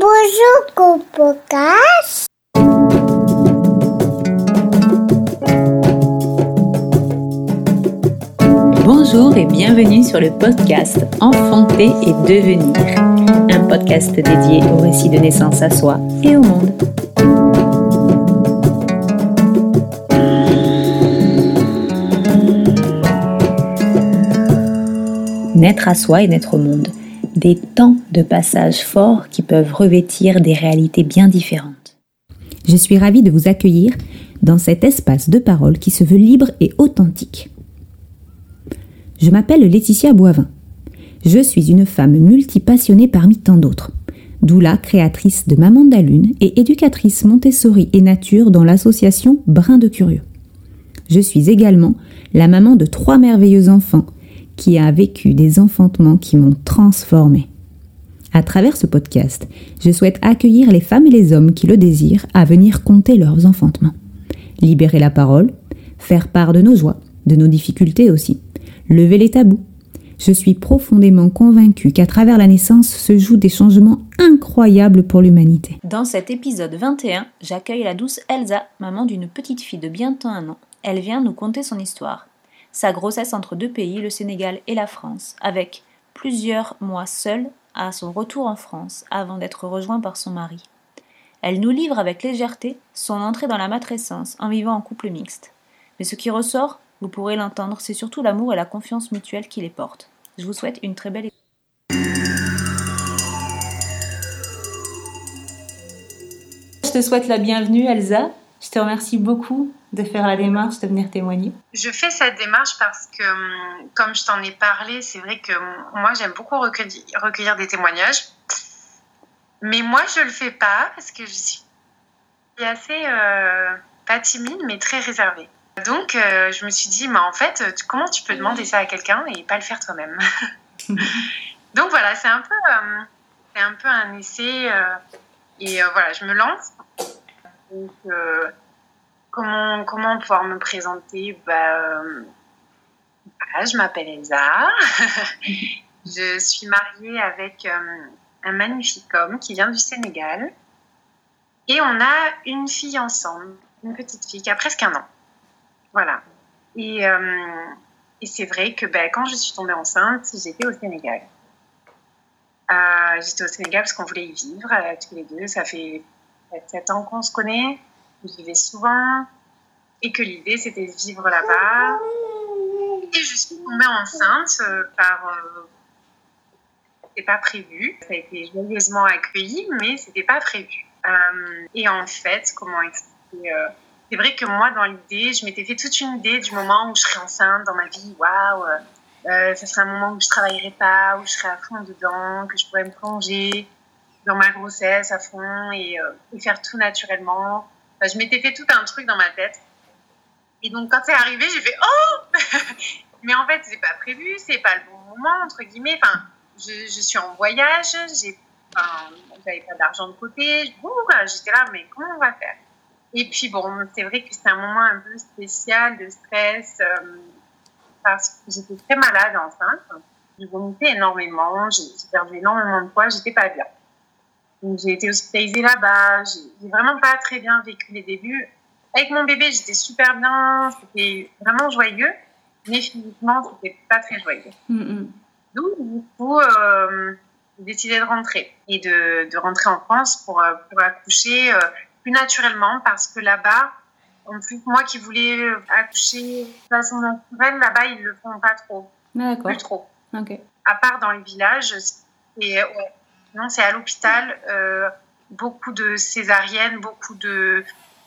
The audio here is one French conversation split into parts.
Bonjour, Copocas. Bonjour et bienvenue sur le podcast Enfanter et devenir, un podcast dédié au récit de naissance à soi et au monde. Naître à soi et naître au monde, des temps de passage forts qui peuvent revêtir des réalités bien différentes. Je suis ravie de vous accueillir dans cet espace de parole qui se veut libre et authentique. Je m'appelle Laetitia Boivin. Je suis une femme multipassionnée parmi tant d'autres. Doula, créatrice de Maman Lune et éducatrice Montessori et Nature dans l'association Brin de Curieux. Je suis également la maman de trois merveilleux enfants qui a vécu des enfantements qui m'ont transformée. À travers ce podcast, je souhaite accueillir les femmes et les hommes qui le désirent à venir compter leurs enfantements. Libérer la parole, faire part de nos joies, de nos difficultés aussi, lever les tabous. Je suis profondément convaincue qu'à travers la naissance se jouent des changements incroyables pour l'humanité. Dans cet épisode 21, j'accueille la douce Elsa, maman d'une petite fille de bientôt un an. Elle vient nous conter son histoire. Sa grossesse entre deux pays, le Sénégal et la France, avec plusieurs mois seule à son retour en France avant d'être rejoint par son mari. Elle nous livre avec légèreté son entrée dans la matrescence en vivant en couple mixte. Mais ce qui ressort, vous pourrez l'entendre, c'est surtout l'amour et la confiance mutuelle qui les portent. Je vous souhaite une très belle écoute. Je te souhaite la bienvenue, Elsa. Je te remercie beaucoup de faire la démarche, de venir témoigner. Je fais cette démarche parce que, hum, comme je t'en ai parlé, c'est vrai que moi, j'aime beaucoup recueillir, recueillir, des témoignages. Mais moi, je le fais pas parce que je suis assez, euh, pas timide, mais très réservée. Donc, euh, je me suis dit, mais en fait, comment tu peux demander ça à quelqu'un et pas le faire toi-même? Donc voilà, c'est un peu, euh, c'est un peu un essai. Euh, et voilà, je me lance. Donc, comment, comment pouvoir me présenter? Bah, Je m'appelle Elsa. je suis mariée avec un magnifique homme qui vient du Sénégal. Et on a une fille ensemble, une petite fille qui a presque un an. Voilà. Et, euh, c'est vrai que ben, quand je suis tombée enceinte, j'étais au Sénégal. Euh, j'étais au Sénégal parce qu'on voulait y vivre euh, tous les deux. Ça fait 7 ans qu'on se connaît. J'y vais souvent. Et que l'idée, c'était de vivre là-bas. Et je suis tombée enceinte par. c'était pas prévu. Ça a été joyeusement accueilli, mais c'était pas prévu. et en fait, comment expliquer c'est vrai que moi, dans l'idée, je m'étais fait toute une idée du moment où je serais enceinte dans ma vie. Waouh, euh, euh ce serait un moment où je travaillerais pas, où je serais à fond dedans, que je pourrais me plonger dans ma grossesse à fond et, euh, faire tout naturellement. je m'étais fait tout un truc dans ma tête. Et donc, quand c'est arrivé, j'ai fait Oh Mais en fait, c'est pas prévu, c'est pas le bon moment, entre guillemets. Enfin, je, suis en voyage, j'ai, enfin, pas d'argent de côté. J'étais là, mais comment on va faire? Et puis bon, c'est vrai que c'était un moment un peu spécial de stress euh, parce que j'étais très malade enceinte. Je vomitais énormément, j'ai perdu énormément de poids, j'étais pas bien. J'ai été hospitalisée là-bas, j'ai vraiment pas très bien vécu les débuts. Avec mon bébé, j'étais super bien, c'était vraiment joyeux, mais physiquement, c'était pas très joyeux. Mm Donc, du coup, euh, j'ai décidé de rentrer et de, de, rentrer en France pour, euh, pour accoucher. Euh, naturellement parce que là-bas, en plus, moi qui voulais accoucher de façon naturelle, là-bas, ils le font pas trop. Ah. Plus trop. À part dans les villages, et non, c'est à l'hôpital, euh, beaucoup de césariennes, beaucoup de,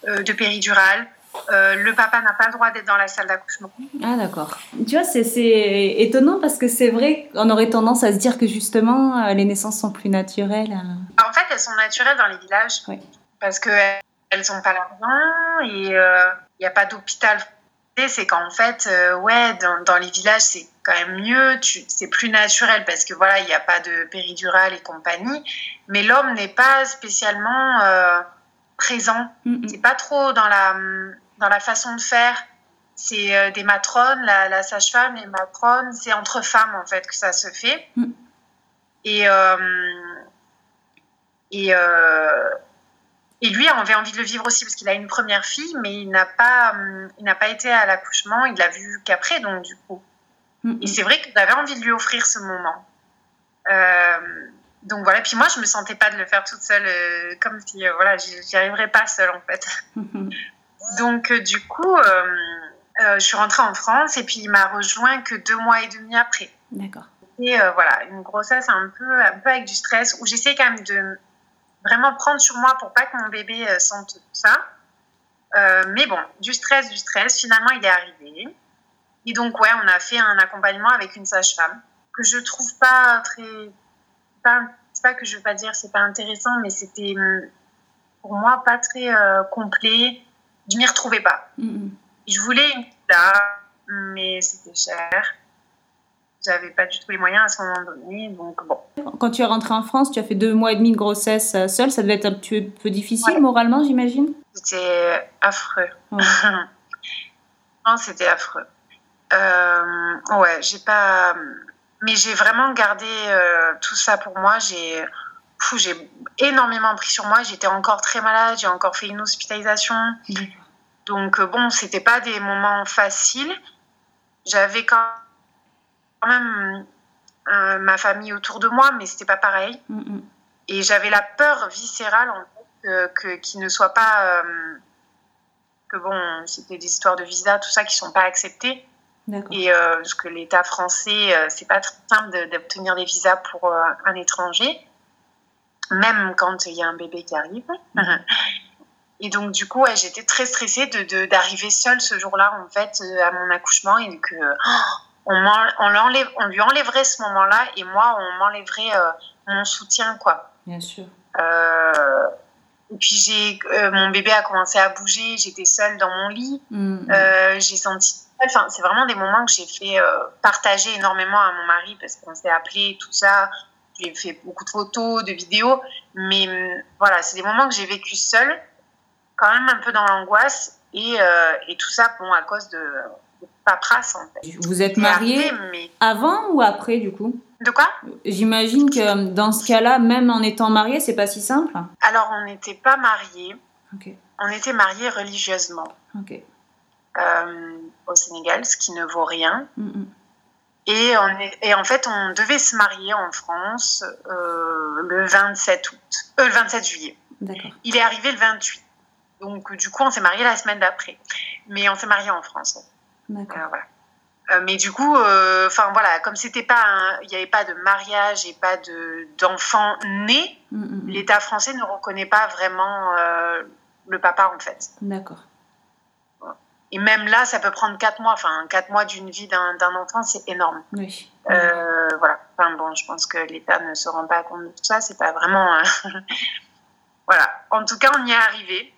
euh, de péridurales. Euh, le papa n'a pas le droit d'être dans la salle d'accouchement. Ah d'accord. Tu vois, c'est étonnant parce que c'est vrai qu'on aurait tendance à se dire que justement les naissances sont plus naturelles. En fait, elles sont naturelles dans les villages. Oui parce qu'elles n'ont pas l'argent et il n'y a pas d'hôpital. C'est qu'en fait, ouais, dans, dans, les villages, c'est quand même mieux, c'est plus naturel parce que voilà, il n'y a pas de péridurale et compagnie. Mais l'homme n'est pas spécialement euh, présent. C'est pas trop dans la, dans la façon de faire. C'est des matrones, la, la sage-femme, les matrones, c'est entre femmes en fait que ça se fait. Mm. Et Et, et lui avait envie de le vivre aussi parce qu'il a une première fille, mais il n'a pas, il n'a pas été à l'accouchement. Il l'a vu qu'après, donc du coup. Et c'est vrai que j'avais envie de lui offrir ce moment. Euh, donc voilà, puis moi je me sentais pas de le faire toute seule, euh, comme si euh, voilà, j'y arriverais pas seule en fait. donc du coup, je suis rentrée en France et puis il m'a rejoint que deux mois et demi après. D'accord. Et voilà, une grossesse un peu, un peu avec du stress où j'essaie quand même de vraiment prendre sur moi pour pas que mon bébé sente tout ça. mais bon, du stress, du stress, finalement il est arrivé. Et donc ouais, on a fait un accompagnement avec une sage-femme que je trouve pas très. Pas, c'est pas que je veux pas dire c'est pas intéressant, mais c'était hum, pour moi pas très euh, complet. Je m'y retrouvais pas. Mm-hmm. Je voulais une là, mais c'était cher. J'avais pas du tout les moyens à ce moment donné, donc bon. Quand tu es rentrée en France, tu as fait deux mois et demi de grossesse euh, seule. Ça devait être un petit peu difficile moralement, j'imagine? C'était affreux. non, c'était affreux. Euh, ouais, j'ai pas mais j'ai vraiment gardé euh, tout ça pour moi. J'ai j'ai énormément pris sur moi. J'étais encore très malade. J'ai encore fait une hospitalisation. Donc euh, bon, c'était pas des moments faciles. J'avais quand même euh, ma famille autour de moi, mais c'était pas pareil. Et j'avais la peur viscérale en fait, que qu'il ne soit pas que bon, c'était des histoires de visa, tout ça qui sont pas acceptées. Et euh, parce que l'État français, euh, c'est pas très simple d'obtenir des visas pour euh, un étranger, même quand il y a un bébé qui arrive. Mhm. Et donc, du coup, j'étais très stressée d'arriver de, d'arriver seule ce jour-là, en fait, à mon accouchement, et que on, on, on, lui enlèverait ce moment-là, et moi, on m'enlèverait mon soutien, quoi. Bien sûr. et puis, j'ai, mon bébé a commencé à bouger, j'étais seule dans mon lit, mhm. j'ai senti Enfin, c'est vraiment des moments que j'ai fait euh, partager énormément à mon mari parce qu'on s'est appelé, tout ça. J'ai fait beaucoup de photos, de vidéos. Mais hum, voilà, c'est des moments que j'ai vécu seule, quand même un peu dans l'angoisse. Et, euh, et, tout ça, bon, à cause de, de paperasse, en fait. Vous êtes mariée mais... avant ou après, du coup? De quoi? J'imagine que hum, dans ce cas-là, même en étant mariée, c'est pas si simple? Alors, on n'était pas mariés. On était mariés religieusement. Ok. Euh, au Sénégal, ce qui ne vaut rien. Et, on et, en fait, on devait se marier en France euh, le 27 août, euh, le 27 juillet. Il est arrivé le 28. Donc, du coup, on s'est marié la semaine d'après. Mais on s'est marié en France. voilà. mais du coup, enfin voilà, comme c'était pas, il n'y avait pas de mariage et pas de d'enfants nés, l'État français ne reconnaît pas vraiment le papa en fait. D'accord. Et même là, ça peut prendre quatre mois. Enfin, quatre mois d'une vie d'un enfant, c'est énorme. Oui. Euh, voilà. Enfin, bon, je pense que l'État ne se rend pas compte de tout ça. C'est pas vraiment. Euh, voilà. En tout cas, on y est arrivé.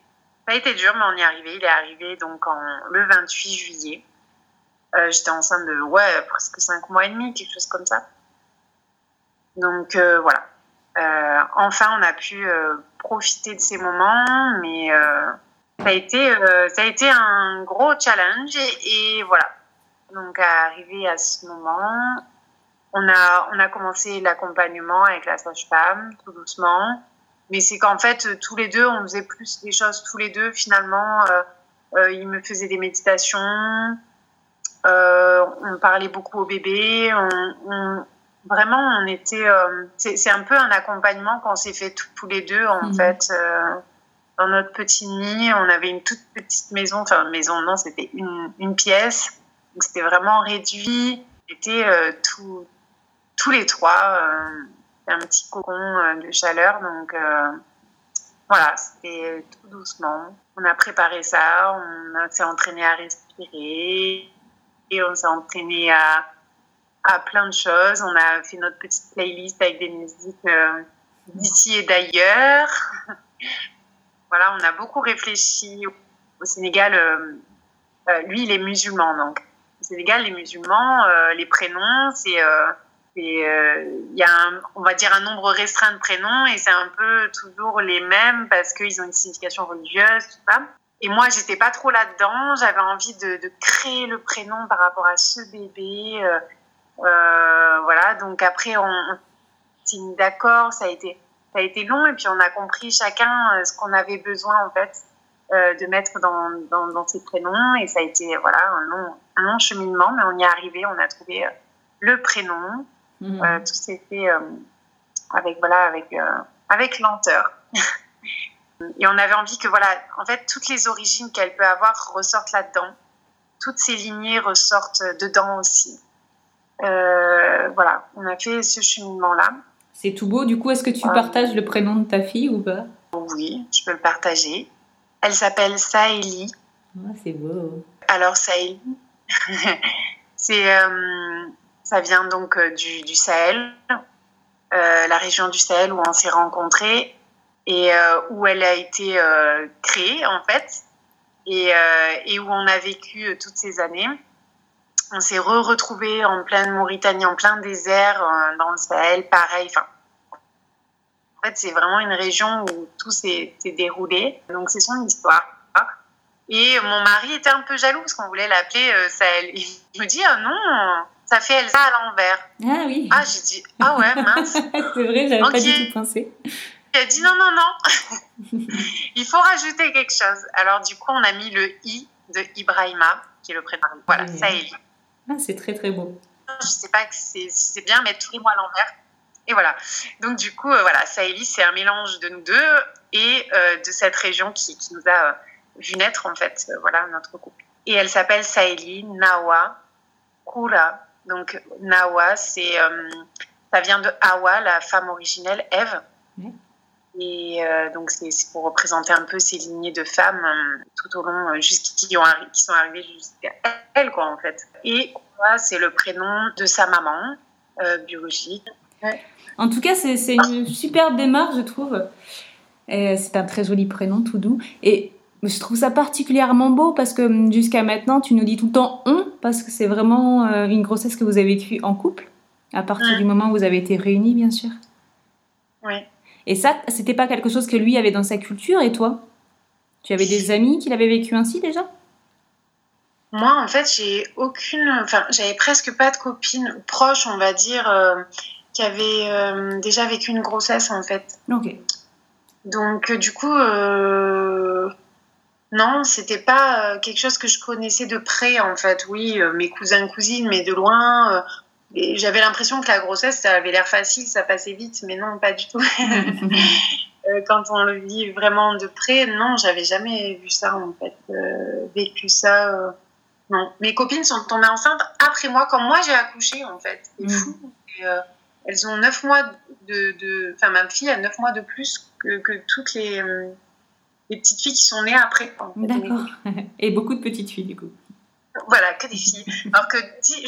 Ça a été dur, mais on y est arrivé. Il est arrivé donc en, le 28 juillet. Euh, J'étais enceinte de ouais, presque cinq mois et demi, quelque chose comme ça. Donc voilà. Enfin, on a pu profiter de ces moments, mais ça a été, euh, ça a été un gros challenge et, voilà. Donc, arrivé à ce moment, on a, on a commencé l'accompagnement avec la sage-femme, tout doucement. Mais c'est qu'en fait, tous les deux, on faisait plus des choses tous les deux. Finalement, euh, euh il me faisait des méditations. Euh, on parlait beaucoup au bébé. On, vraiment, on était. C'est un peu un accompagnement qu'on s'est fait tous les deux, en mmh. fait dans notre petit nid. On avait une toute petite maison, enfin maison non, c'était une, pièce. Donc c'était vraiment réduit. C'était euh, tout, tous les trois euh, un petit cocon euh, de chaleur. Donc voilà, c'était tout doucement. On a préparé ça, on s'est entraîné à respirer et on s'est entraîné à, à plein de choses. On a fait notre petite playlist avec des musiques d'ici et d'ailleurs. Voilà, on a beaucoup réfléchi au Sénégal. Euh, euh, lui, il est musulman, donc au Sénégal, les musulmans, euh, les prénoms, c'est il y a on va dire un nombre restreint de prénoms et c'est un peu toujours les mêmes parce qu'ils ont une signification religieuse. Et moi, j'étais pas trop là-dedans. J'avais envie de, créer le prénom par rapport à ce bébé. Voilà. Donc après, on, on s'est mis d'accord. Ça a été ça a été long et puis on a compris chacun ce qu'on avait besoin en fait de mettre dans, dans, dans, ses prénoms et ça a été voilà un long, un long cheminement mais on y est arrivé, on a trouvé le prénom, mmh. tout s'est fait avec voilà avec avec lenteur. Et on avait envie que, voilà, en fait, toutes les origines qu'elle peut avoir ressortent là-dedans. Toutes ces lignées ressortent dedans aussi. Euh, voilà, on a fait ce cheminement-là. C'est tout beau. Du coup, est-ce que tu partages le prénom de ta fille ou pas? Oui, je peux le partager. Elle s'appelle Saïli. Ah, c'est beau. Alors, Saïli, c'est, euh, ça vient donc euh, du, du Sahel, la région du Sahel où on s'est rencontrés et euh, où elle a été euh, créée en fait et, euh, et, où on a vécu toutes ces années. On s'est re-retrouvé en pleine Mauritanie, en plein désert, dans le Sahel, pareil. Enfin, fait, c'est vraiment une région où tout s'est déroulé. Donc, c'est son histoire. Et mon mari était un peu jaloux parce qu'on voulait l'appeler Sahel. Il me dit, ah non, ça fait Elsa à l'envers. Ah oui. Ah, j'ai dit, ah ouais, mince. c'est vrai, j'avais pas du tout pensé. Il a dit non, non, non, il faut rajouter quelque chose. Alors du coup, on a mis le i de Ibrahima, qui est le prénom. Voilà, ça Ah, c'est très très beau. Je sais pas si c'est bien, mais tous les mots à l'envers. Et voilà. Donc du coup, euh, voilà, c'est un mélange de nous deux et euh, de cette région qui, qui nous a euh, vu naître en fait, voilà, notre couple. Et elle s'appelle Saïli Nawa Kura. Donc Nawa, c'est ça vient de Hawa, la femme originelle, Ève. Et euh, donc, c'est pour représenter un peu ces lignées de femmes tout au long, euh, qui, qui, sont arrivées jusqu'à elle, quoi, en fait. Et c'est le prénom de sa maman biologique. En tout cas, c'est une super démarche, je trouve. C'est un très joli prénom, tout doux. Et je trouve ça particulièrement beau parce que hum, jusqu'à maintenant, tu nous dis tout le temps on, parce que c'est vraiment une grossesse que vous avez vécue en couple, à partir du moment où vous avez été réunis, bien sûr. Oui. Et ça, c'était pas quelque chose que lui avait dans sa culture et toi? Tu avais des amis qui l'avaient vécu ainsi déjà? Moi, en fait, j'ai aucune. Enfin, j'avais presque pas de copines proches, on va dire, euh, qui avaient euh, déjà vécu une grossesse, en fait. Ok. Donc, euh, du coup, non, c'était pas quelque chose que je connaissais de près, en fait. Oui, mes cousins, cousines, mais de loin j'avais l'impression que la grossesse, ça avait l'air facile, ça passait vite, mais non, pas du tout. Euh, quand on le vit vraiment de près, non, j'avais jamais vu ça en fait, euh, vécu ça. Euh, non, mes copines sont tombées enceintes après moi, quand moi j'ai accouché en fait. C'est mm. fou. Elles ont neuf mois de, enfin ma fille a neuf mois de plus que, que toutes les, les petites filles qui sont nées après. D'accord. Et beaucoup de petites filles du coup. Voilà, que des filles. Alors que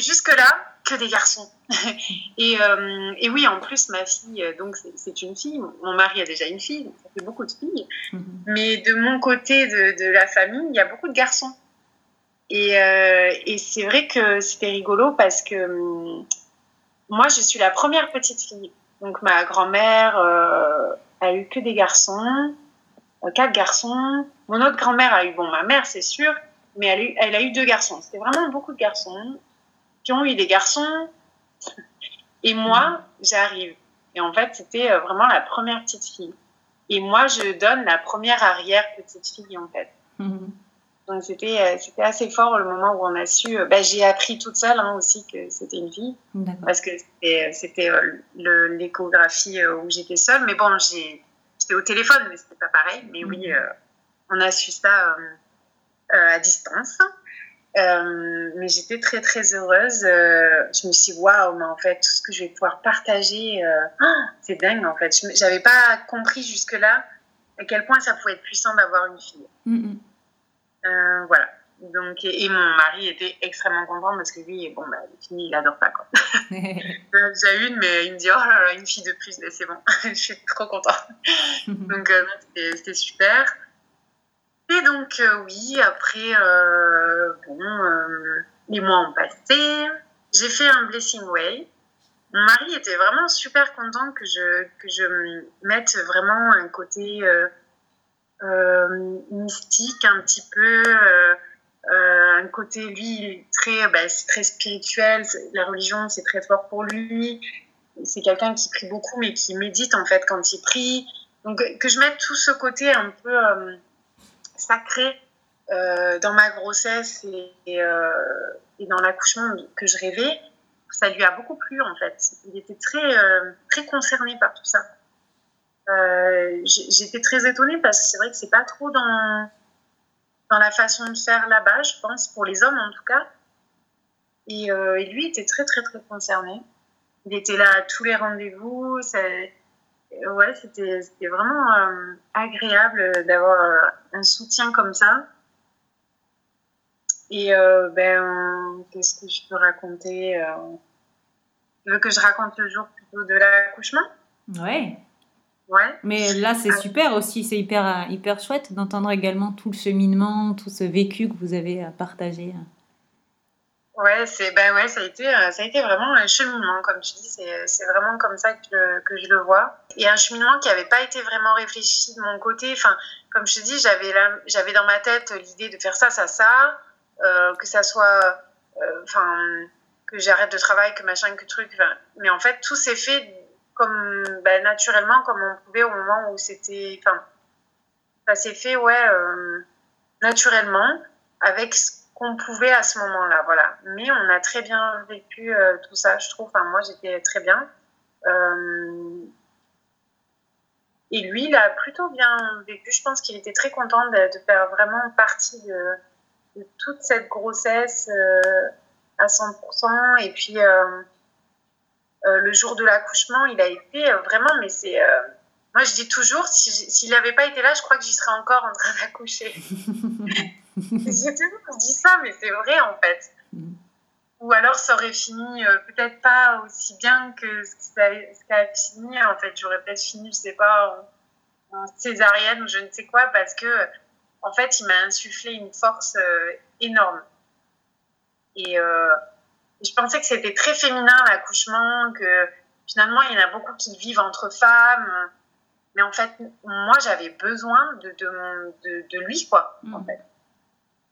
jusque-là, que des garçons. et, euh, et, oui, en plus, ma fille, euh, donc c'est une fille. Mon mari a déjà une fille, donc ça fait beaucoup de filles. Mhm. Mais de mon côté de, de, la famille, il y a beaucoup de garçons. Et, euh, et c'est vrai que c'était rigolo parce que hum, moi, je suis la première petite fille. Donc ma grand-mère a eu que des garçons, quatre garçons. Mon autre grand-mère a eu, bon, ma mère, c'est sûr, mais elle a, eu, deux garçons. C'était vraiment beaucoup de garçons qui ont eu des garçons. Et moi, j'arrive. Et en fait, c'était euh, vraiment la première petite fille. Et moi, je donne la première arrière petite fille, en fait. Mhm. Donc, c'était, euh, c'était assez fort le moment où on a su. Euh, bah, j'ai appris toute seule hein, aussi que c'était une fille. Parce que c'était, c'était l'échographie où j'étais seule. Mais bon, j'étais au téléphone, mais c'était pas pareil. Mais oui, mhm. on a su ça à distance. Euh, mais j'étais très très heureuse. Euh, je me suis dit, waouh, mais en fait, tout ce que je vais pouvoir partager, euh, ah, c'est dingue en fait. Je n'avais pas compris jusque-là à quel point ça pouvait être puissant d'avoir une fille. Voilà. Donc, et, mon mari était extrêmement content parce que lui, bon, bah, filles, il adore ça quoi. J'ai une, mais il me dit, oh là là, une fille de plus, c'est bon, je suis trop contente. Donc, c'était super. Et donc, euh, oui, après, euh, bon, euh, les mois ont passé. J'ai fait un Blessing Way. Mon mari était vraiment super content que je, que je mette vraiment un côté mystique un petit peu, un côté, lui, très, bah, c'est très spirituel. La religion, c'est très fort pour lui. c'est quelqu'un qui prie beaucoup, mais qui médite en fait quand il prie. Donc que je mette tout ce côté un peu sacré dans ma grossesse et, et, et dans l'accouchement que je rêvais, ça lui a beaucoup plu en fait. Il était très, très concerné par tout ça. J'étais très étonnée parce que c'est vrai que c'est pas trop dans dans la façon de faire là-bas, je pense, pour les hommes en tout cas. Et, euh, lui était très, très, très concerné. Il était là à tous les rendez-vous. Ouais, c'était vraiment euh, agréable d'avoir un soutien comme ça. Et euh, ben, qu'est-ce que je peux raconter Tu veux que je raconte le jour plutôt de l'accouchement? Ouais. Ouais. Mais là, c'est ah. super aussi, c'est hyper, hyper chouette d'entendre également tout le cheminement, tout ce vécu que vous avez partagé. Ouais, c'est ben ouais, ça a été euh, ça a été vraiment un cheminement comme tu dis, c'est vraiment comme ça que, que je le vois. Et un cheminement qui n'avait pas été vraiment réfléchi de mon côté. Enfin, comme je te dis, j'avais j'avais dans ma tête l'idée de faire ça, ça, ça, euh, que ça soit, euh, enfin, que j'arrête de travailler, que machin, que truc. Mais en fait, tout s'est fait comme ben, naturellement comme on pouvait au moment où c'était enfin ça s'est fait ouais euh, naturellement avec ce qu'on pouvait à ce moment-là voilà. Mais on a très bien vécu euh, tout ça je trouve. Enfin moi j'étais très bien. Euh, et lui il a plutôt bien vécu. Je pense qu'il était très content de, faire vraiment partie de, de toute cette grossesse à 100% et puis le jour de l'accouchement, il a été euh, vraiment, mais c'est. Euh, moi, je dis toujours, s'il n'avait pas été là, je crois que j'y serais encore en train d'accoucher. J'ai toujours dit ça, mais c'est vrai en fait. Mm. Ou alors, ça aurait fini peut-être pas aussi bien que ce qui a, fini. En fait, j'aurais peut-être fini, je sais pas, en, césarienne ou je ne sais quoi, parce que, en fait, il m'a insufflé une force énorme. Et je pensais que c'était très féminin l'accouchement, que finalement il y en a beaucoup qui vivent entre femmes. Mais en fait, moi j'avais besoin de, de, de, lui, quoi, en mm. fait.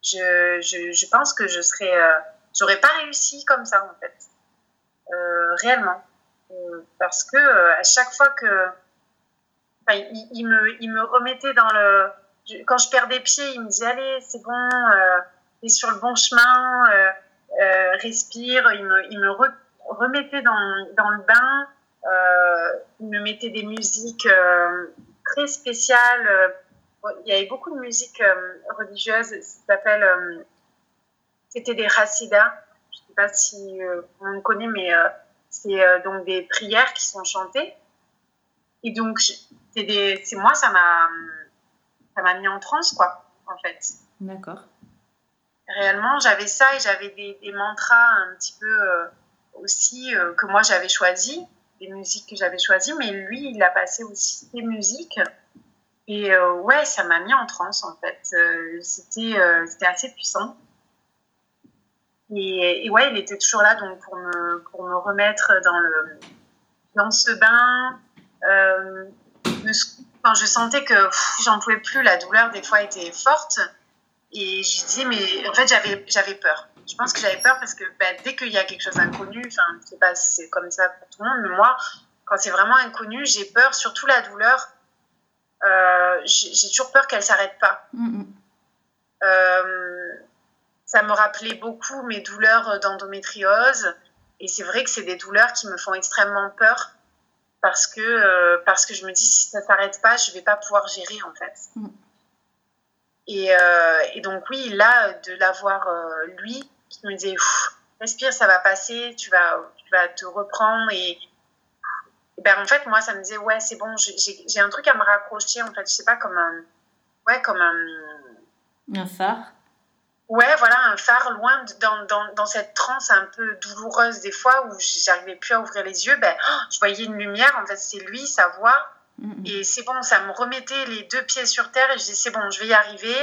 Je, je, je, pense que je serais. Euh, j'aurais pas réussi comme ça, en fait. Euh, réellement. Euh, parce que à chaque fois que. Il, il, me, il me remettait dans le. Quand je perdais pied, il me disait Allez, c'est bon, t'es sur le bon chemin euh, respire, il me, remettait dans, le bain, euh, il me mettait des musiques euh, très spéciales. Il y avait beaucoup de musique religieuse, s'appelle, c'était des Hasidas. Je ne sais pas si on connaît, mais c'est donc des prières qui sont chantées. Et donc, c'est moi, ça m'a ça m'a mis en transe, quoi, en fait. D'accord réellement, j'avais ça et j'avais des, mantras un petit peu euh, aussi euh, que moi j'avais choisi, des musiques que j'avais choisies, mais lui, il a passé aussi des musiques. Et euh, ouais, ça m'a mis en transe en fait. c'était c'était assez puissant. Et, ouais, il était toujours là donc pour me, pour me remettre dans, le, dans ce bain. quand je sentais que j'en pouvais plus, la douleur des fois était forte. Et je disais, mais en fait, j'avais, j'avais peur. Je pense que j'avais peur parce que bah, dès qu'il y a quelque chose d'inconnu, enfin, je sais pas c'est comme ça pour tout le monde, mais moi, quand c'est vraiment inconnu, j'ai peur, surtout la douleur. Euh, j'ai toujours peur qu'elle s'arrête pas. Euh, ça me rappelait beaucoup mes douleurs d'endométriose. Et c'est vrai que c'est des douleurs qui me font extrêmement peur parce que, euh, parce que je me dis, si ça s'arrête pas, je vais pas pouvoir gérer en fait. Mm. Et, euh, et, donc oui, là, de l'avoir euh, lui qui me disait, respire, ça va passer, tu vas, tu vas te reprendre. Et, ben, en fait, moi, ça me disait, ouais, c'est bon, j'ai un truc à me raccrocher, en fait, je sais pas, comme un, ouais, comme un... Un phare Ouais, voilà, un phare loin dans, dans, dans, cette transe un peu douloureuse des fois où j'arrivais plus à ouvrir les yeux. Ben, oh, je voyais une lumière, en fait, c'est lui, sa voix. Et c'est bon, ça me remettait les deux pieds sur terre et je dis c'est bon, je vais y arriver.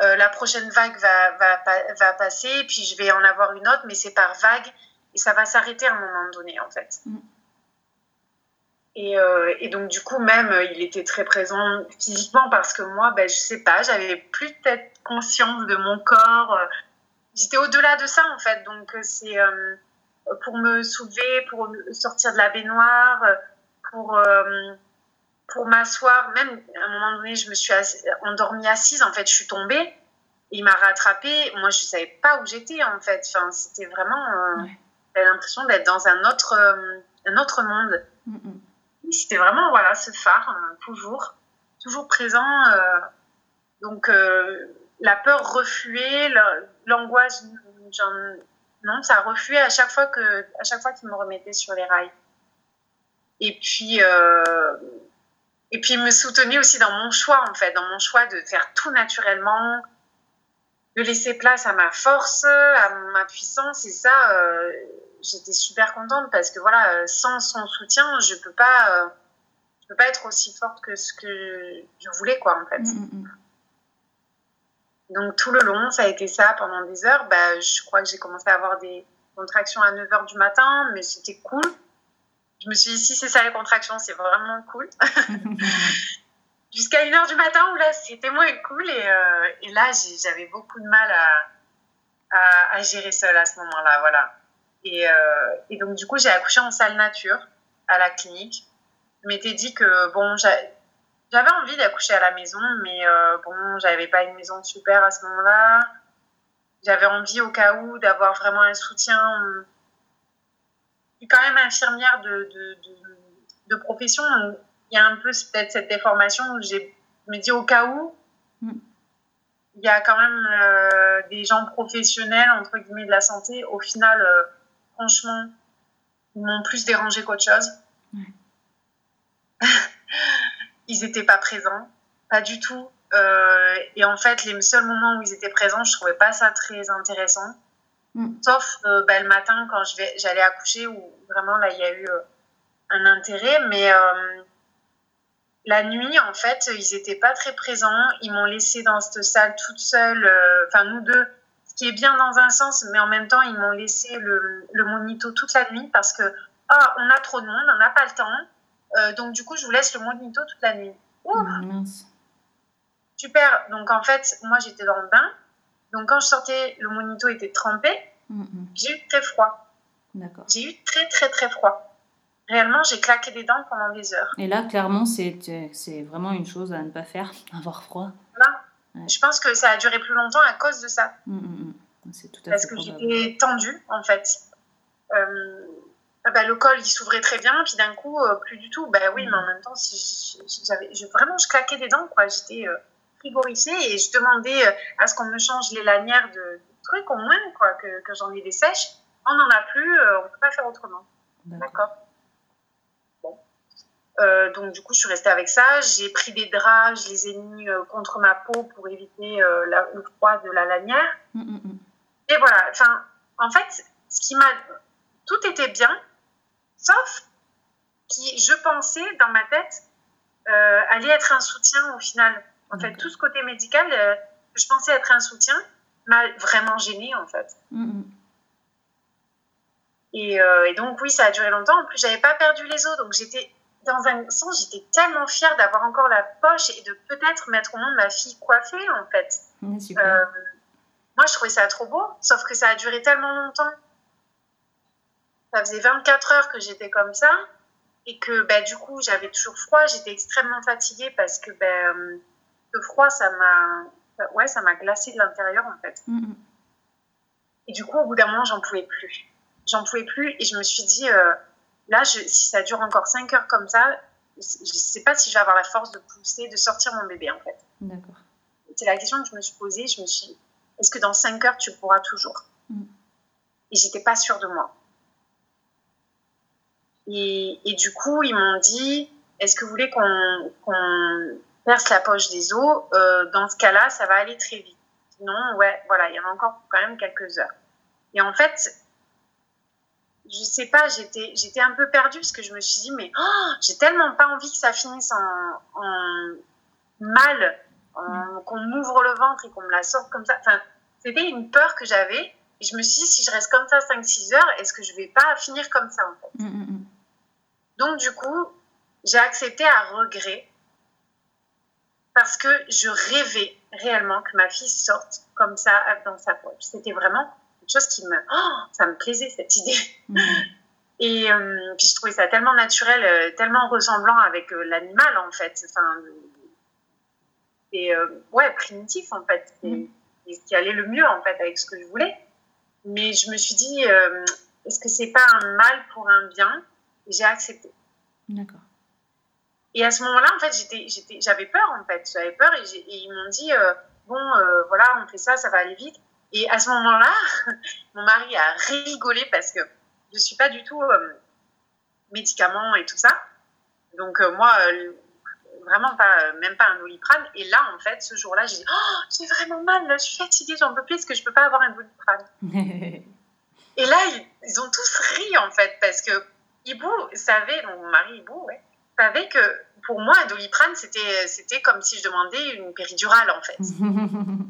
Euh, la prochaine vague va, va, va passer, puis je vais en avoir une autre, mais c'est par vague et ça va s'arrêter à un moment donné en fait. Mm. Et, euh, et, donc du coup même il était très présent physiquement parce que moi ben je sais pas j'avais plus peut-être conscience de mon corps j'étais au-delà de ça en fait donc c'est pour me soulever, pour sortir de la baignoire, pour, euh, pour m'asseoir. Même à un moment donné, je me suis endormie assise. En fait, je suis tombée. Il m'a rattrapée. Moi, je ne savais pas où j'étais, en fait. Enfin, c'était vraiment. Euh, J'avais l'impression d'être dans un autre, euh, un autre monde. C'était vraiment, voilà, ce phare, euh, toujours, toujours présent. donc, la peur refluait, l'angoisse, non, ça refluait à chaque fois que, à chaque fois qu'il me remettait sur les rails. Et puis, euh, et puis, il me soutenait aussi dans mon choix, en fait, dans mon choix de faire tout naturellement, de laisser place à ma force, à ma puissance. Et ça, euh, j'étais super contente parce que voilà, sans son soutien, je peux pas, euh, je peux pas être aussi forte que ce que je voulais, quoi, en fait. Mm, mm, mm. Donc tout le long, ça a été ça pendant des heures. Bah, je crois que j'ai commencé à avoir des contractions à 9 h du matin, mais c'était cool je me suis dit, si c'est ça les contractions, c'est vraiment cool. Jusqu'à 1h du matin où là, c'était moins cool. Et, euh, et là, j'avais beaucoup de mal à, à, gérer seule à ce moment-là. Voilà. Et, euh, et, donc, du coup, j'ai accouché en salle nature à la clinique. Je m'étais dit que, bon, j'avais envie d'accoucher à la maison, mais euh, bon, j'avais pas une maison super à ce moment-là. J'avais envie, au cas où, d'avoir vraiment un soutien quand même infirmière de, de, de, profession. il y a un peu peut-être cette déformation où je me dis au cas où, mm. il y a quand même euh, des gens professionnels, entre guillemets, de la santé. Au final, euh, franchement, ils m'ont plus dérangé qu'autre chose. ils n'étaient pas présents, pas du tout. Euh, et en fait, les seuls moments où ils étaient présents, je trouvais pas ça très intéressant. Mm. Sauf euh, bah, le matin quand j'allais accoucher où vraiment là il y a eu euh, un intérêt. Mais euh, la nuit, en fait, ils n'étaient pas très présents. Ils m'ont laissé dans cette salle toute seule, enfin nous deux, ce qui est bien dans un sens, mais en même temps, ils m'ont laissé le, le, monito toute la nuit parce que ah, on a trop de monde, on n'a pas le temps. donc du coup, je vous laisse le monito toute la nuit. Mmh, Super. Donc en fait, moi j'étais dans le bain. Donc quand je sortais, le monito était trempé. Mm, mm. J'ai eu très froid. D'accord. J'ai eu très très très froid. Réellement, j'ai claqué des dents pendant des heures. Et là, clairement, c'est, c'est vraiment une chose à ne pas faire, avoir froid. Je pense que ça a duré plus longtemps à cause de ça. Mm, c'est tout à Parce que j'étais tendue, en fait. Euh, ah bah, le col, il s'ouvrait très bien, puis d'un coup, euh, plus du tout. Bah oui, mais en même temps, si j'avais, vraiment, je claquais des dents, quoi. J'étais euh, et je demandais euh, à ce qu'on me change les lanières de, trucs au moins, quoi, que, que j'en ai des sèches. On n'en a plus, euh, on ne peut pas faire autrement. D'accord. Bon. Euh, donc du coup, je suis restée avec ça. J'ai pris des draps, je les ai mis contre ma peau pour éviter le froid de la lanière. Hum, hum, hum. Et voilà. Enfin, en fait, ce qui m'a, tout était bien, sauf qui, je pensais dans ma tête, allait être un soutien au final. En fait, tout ce côté médical, euh, je pensais être un soutien, m'a vraiment gênée, en fait. Mm, mm. Euh, et, donc, oui, ça a duré longtemps. En plus, j'avais pas perdu les os, donc j'étais, dans un sens, j'étais tellement fière d'avoir encore la poche et de peut-être mettre au monde ma fille coiffée, en fait. Mm, euh, moi, je trouvais ça trop beau, sauf que ça a duré tellement longtemps. Ça faisait 24 heures que j'étais comme ça et que bah, du coup j'avais toujours froid, j'étais extrêmement fatiguée parce que ben, le froid, ça m'a ouais, ça m'a glacé de l'intérieur en fait. Mm, mm. Et du coup, au bout d'un moment, j'en pouvais plus. J'en pouvais plus et je me suis dit, euh, là, je, si ça dure encore 5 heures comme ça, je ne sais pas si je vais avoir la force de pousser, de sortir mon bébé en fait. D'accord. C'est la question que je me suis posée. Je me suis dit, est-ce que dans 5 heures, tu pourras toujours? Mm. Et j'étais pas sûre de moi. Et, et, du coup, ils m'ont dit, est-ce que vous voulez qu'on perce la poche des os, euh, dans ce cas-là, ça va aller très vite. Sinon, ouais, voilà, il y en a encore quand même quelques heures. Et en fait, je sais pas, j'étais, j'étais un peu perdue parce que je me suis dit, mais oh, j'ai tellement pas envie que ça finisse en, mal, qu'on m'ouvre le ventre et qu'on me la sorte comme ça. Enfin, c'était une peur que j'avais. Et je me suis dit, si je reste comme ça 5-6 heures, est-ce que je vais pas finir comme ça en fait? Mm, mm, mm. Donc, du coup, j'ai accepté à regret parce que je rêvais réellement que ma fille sorte comme ça dans sa poche. C'était vraiment, quelque chose qui me, oh, ça me plaisait cette idée. Mhm. Et euh, puis je trouvais ça tellement naturel, euh, tellement ressemblant avec euh, l'animal en fait. Enfin, et ouais, primitif en fait. Mm. Et, ce qui allait le mieux en fait avec ce que je voulais. Mais je me suis dit, est-ce que c'est pas un mal pour un bien? Et j'ai accepté. D'accord. Et à ce moment-là, en fait, j'étais, j'avais peur en fait. J'avais peur et, et ils m'ont dit, bon, voilà, on fait ça, ça va aller vite. Et à ce moment-là, mon mari a rigolé parce que je suis pas du tout euh, médicament et tout ça. Donc euh, moi, euh, vraiment pas, même pas un doliprane. Et là, en fait, ce jour-là, j'ai dit, oh, j'ai vraiment mal, je suis fatiguée, j'en peux plus, est-ce que je peux pas avoir un doliprane Et là, ils, ont tous ri, en fait, parce que Ibou savait, mon mari Ibou, ouais, savait que pour moi, doliprane, c'était, c'était comme si je demandais une péridurale, en fait.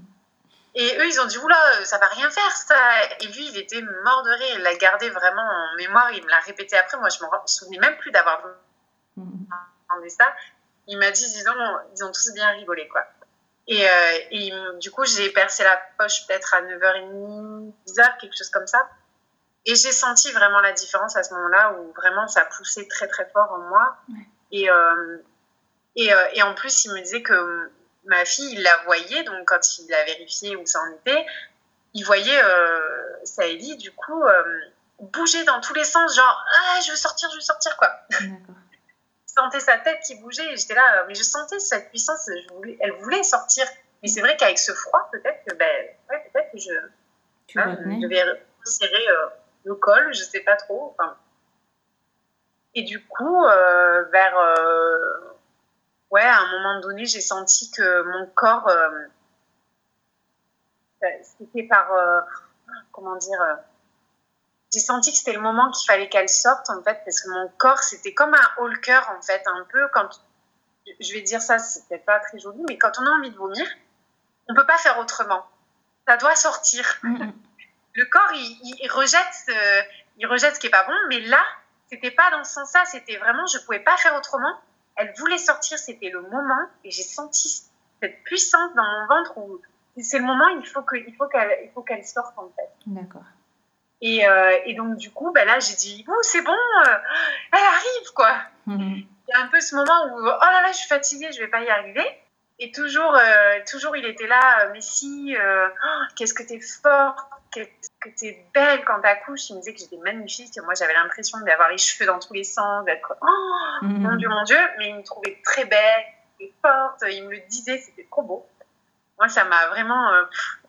Et eux, ils ont dit, oula, ça va rien faire, ça. Et lui, il était mort de rire. Il l'a gardé vraiment en mémoire. Il me l'a répété après. Moi, je me souvenais même plus d'avoir entendu ça. Il m'a dit, disons, ils ont tous bien rigolé, quoi. Et, euh, et du coup, j'ai percé la poche peut-être à 9h30, 10h, quelque chose comme ça. Et j'ai senti vraiment la différence à ce moment-là où vraiment ça poussait très, très fort en moi. Et, euh, et, euh, et en plus, il me disait que ma fille, il la voyait, donc quand il a vérifié où ça en était, il voyait euh, Saïli, du coup, bouger dans tous les sens, genre, ah, je veux sortir, je veux sortir, quoi. je sentais sa tête qui bougeait, et j'étais là, mais je sentais cette puissance, elle voulait sortir. Mais c'est vrai qu'avec ce froid, peut-être que, ben, ouais, peut-être que je, hein, je devais serrer euh, le col, je sais pas trop. Enfin. Et du coup, euh, vers ouais, à un moment donné, j'ai senti que mon corps, euh, c'était par, euh, comment dire, euh, j'ai senti que c'était le moment qu'il fallait qu'elle sorte en fait, parce que mon corps, c'était comme un haut cœur en fait, un peu quand, je vais dire ça, c'est peut-être pas très joli, mais quand on a envie de vomir, on peut pas faire autrement. Ça doit sortir. Mm-hmm. Le corps, il, rejette, il rejette ce qui est pas bon, mais là, c'était pas dans ce sens-là, c'était vraiment, je pouvais pas faire autrement elle voulait sortir, c'était le moment, et j'ai senti cette puissance dans mon ventre où c'est le moment, il faut qu'elle, faut qu'elle sorte en fait. D'accord. Et, euh, et, donc du coup, ben là, j'ai dit, oh, c'est bon, euh, elle arrive quoi. Mhm. Il y a un peu ce moment où, oh là là, je suis fatiguée, je vais pas y arriver. Et toujours, euh, toujours, il était là, mais si, oh, qu'est-ce que t'es forte, que tu es belle quand tu accouches. Il me disait que j'étais magnifique. Moi, j'avais l'impression d'avoir les cheveux dans tous les sens, d'être oh, mhm. mon Dieu, mon Dieu. Mais il me trouvait très belle et forte. Il me le disait, c'était trop beau. Moi, ça m'a vraiment, euh,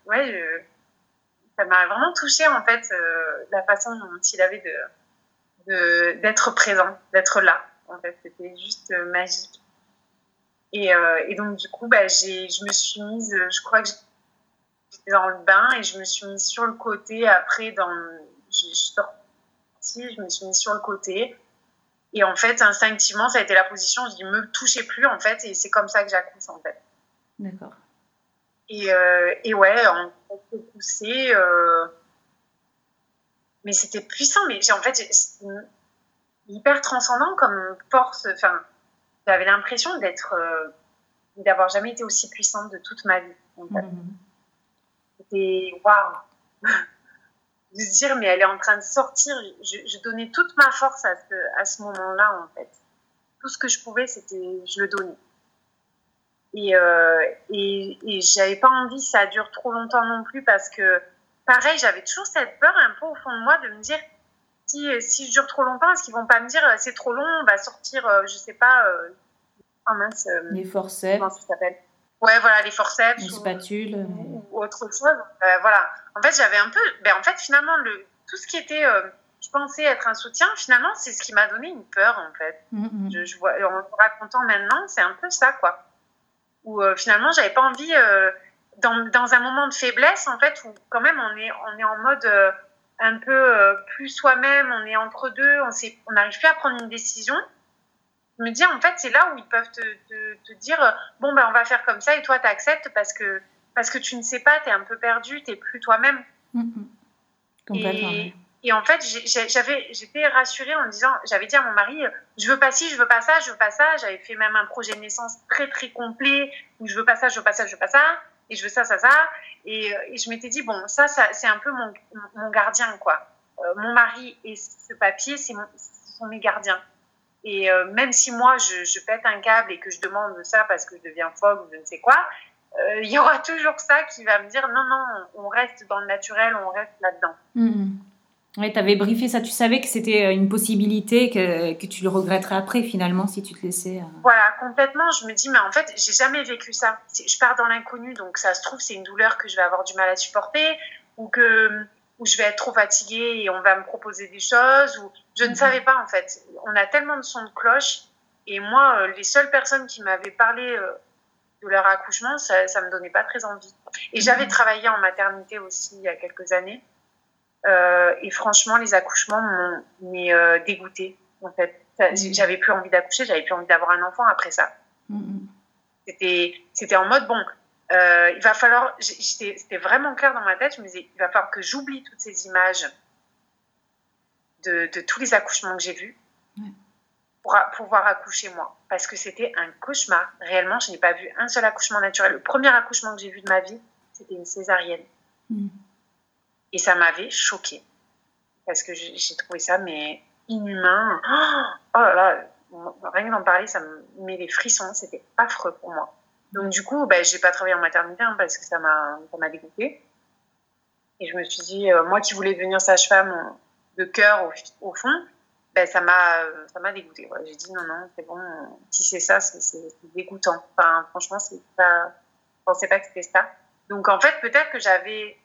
ouais, ça m'a vraiment touchée en fait euh, la façon dont il avait de d'être présent, d'être là. En fait, c'était juste euh, magique. Et, et, donc du coup, bah, j'ai, je me suis mise, je crois que j'étais dans le bain et je me suis mise sur le côté. Après, dans, je, suis sortie, je me suis mise sur le côté. Et en fait, instinctivement, ça a été la position. Je dis, me touchez plus, en fait. Et c'est comme ça que j'accouche, en fait. D'accord. Et, euh, et ouais, on, peut pousser. Euh, mais c'était puissant. Mais en fait, hyper transcendant comme force. Enfin, j'avais l'impression d'être. Euh, d'avoir jamais été aussi puissante de toute ma vie. En fait. Mhm c'était waouh. De se dire mais elle est en train de sortir. Je, donnais toute ma force à ce, à ce moment-là en fait. Tout ce que je pouvais c'était je le donnais. Et, euh, et, et j'avais pas envie que ça dure trop longtemps non plus parce que pareil j'avais toujours cette peur un peu au fond de moi de me dire si, si je dure trop longtemps est-ce qu'ils vont pas me dire c'est trop long on va sortir euh, je sais pas euh, oh mince les forceps. comment ça s'appelle? Ouais, voilà, les forceps. Les spatules. Ou, autre chose. Euh, voilà. En fait, j'avais un peu. Ben, en fait, finalement, le, tout ce qui était. Euh, je pensais être un soutien, finalement, c'est ce qui m'a donné une peur, en fait. Mm, mm. Je, je, vois, en racontant maintenant, c'est un peu ça, quoi. Où euh, finalement, j'avais pas envie. Dans, dans, un moment de faiblesse, en fait, où quand même, on est, on est en mode un peu plus soi-même, on est entre deux, on n'arrive plus à prendre une décision me dire, en fait, c'est là où ils peuvent te, te, dire, euh, bon, ben, on va faire comme ça et toi, tu acceptes parce que, parce que tu ne sais pas, tu es un peu perdu, tu n'es plus toi-même. Mm-hmm. Et, et, en fait, j'avais, j'étais rassurée en disant, j'avais dit à mon mari, je veux pas ci, je veux pas ça, je veux pas ça. J'avais fait même un projet de naissance très, très complet où je veux pas ça, je veux pas ça, je veux pas ça. et je veux ça, ça, ça. Et, et je m'étais dit, bon, ça, ça c'est un peu mon, mon gardien, quoi. mon mari et ce papier, c'est ce sont mes gardiens. Et même si moi, je, je, pète un câble et que je demande ça parce que je deviens folle ou je ne sais quoi, il y aura toujours ça qui va me dire non, non, on reste dans le naturel, on reste là-dedans. Mmh. Oui, tu avais briefé ça, tu savais que c'était euh, une possibilité, que, que, tu le regretterais après finalement si tu te laissais. Euh, voilà, complètement. Je me dis, mais en fait, j'ai jamais vécu ça. Je pars dans l'inconnu, donc ça se trouve, c'est une douleur que je vais avoir du mal à supporter, ou que ou je vais être trop fatiguée et on va me proposer des choses, ou je ne mhm. savais pas en fait. On a tellement de sons de cloche, et moi, euh, les seules personnes qui m'avaient parlé de leur accouchement, ça, ça me donnait pas très envie. Et j'avais mhm. travaillé en maternité aussi il y a quelques années. Euh, et franchement, les accouchements m'ont euh, dégoûté. En fait, j'avais plus envie d'accoucher, j'avais plus envie d'avoir un enfant après ça. C'était, c'était en mode bon. Euh, il va falloir. C'était vraiment clair dans ma tête. Je me disais, il va falloir que j'oublie toutes ces images de, de tous les accouchements que j'ai vus pour pouvoir accoucher moi, parce que c'était un cauchemar. Réellement, je n'ai pas vu un seul accouchement naturel. Le premier accouchement que j'ai vu de ma vie, c'était une césarienne. Mm. Et ça m'avait choquée. Parce que j'ai trouvé ça, mais inhumain. Oh là là, rien que d'en parler, ça me met les frissons. C'était affreux pour moi. Donc, du coup, ben, j'ai pas travaillé en maternité hein, parce que ça m'a dégoûté. Et je me suis dit, euh, moi qui voulais devenir sage-femme de cœur au, fond, ben, ça m'a dégoûté. J'ai dit, non, non, c'est bon, si c'est ça, c'est dégoûtant. Enfin, franchement, pas, je pensais pas que c'était ça. Donc, en fait, peut-être que j'avais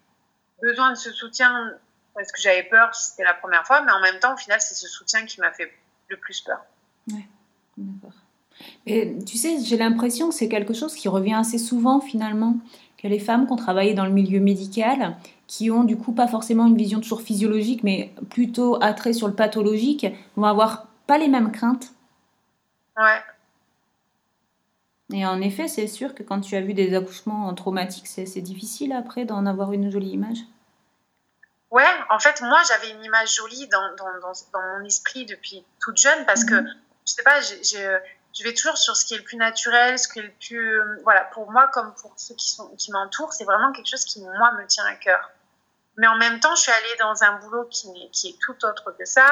besoin de ce soutien parce que j'avais peur, c'était la première fois, mais en même temps, au final, c'est ce soutien qui m'a fait le plus peur. Ouais, d'accord. Et tu sais, j'ai l'impression que c'est quelque chose qui revient assez souvent finalement, que les femmes qui ont travaillé dans le milieu médical, qui ont du coup pas forcément une vision toujours physiologique, mais plutôt attrait sur le pathologique, vont avoir pas les mêmes craintes. Ouais. Et en effet, c'est sûr que quand tu as vu des accouchements traumatiques, c'est difficile après d'en avoir une jolie image. Ouais, en fait, moi, j'avais une image jolie dans, dans, dans, dans, mon esprit depuis toute jeune parce que, mhm. je sais pas, je vais toujours sur ce qui est le plus naturel, ce qui est le plus. Voilà, pour moi, comme pour ceux qui, sont, qui m'entourent, c'est vraiment quelque chose qui, moi, me tient à cœur. Mais en même temps, je suis allée dans un boulot qui, qui est tout autre que ça.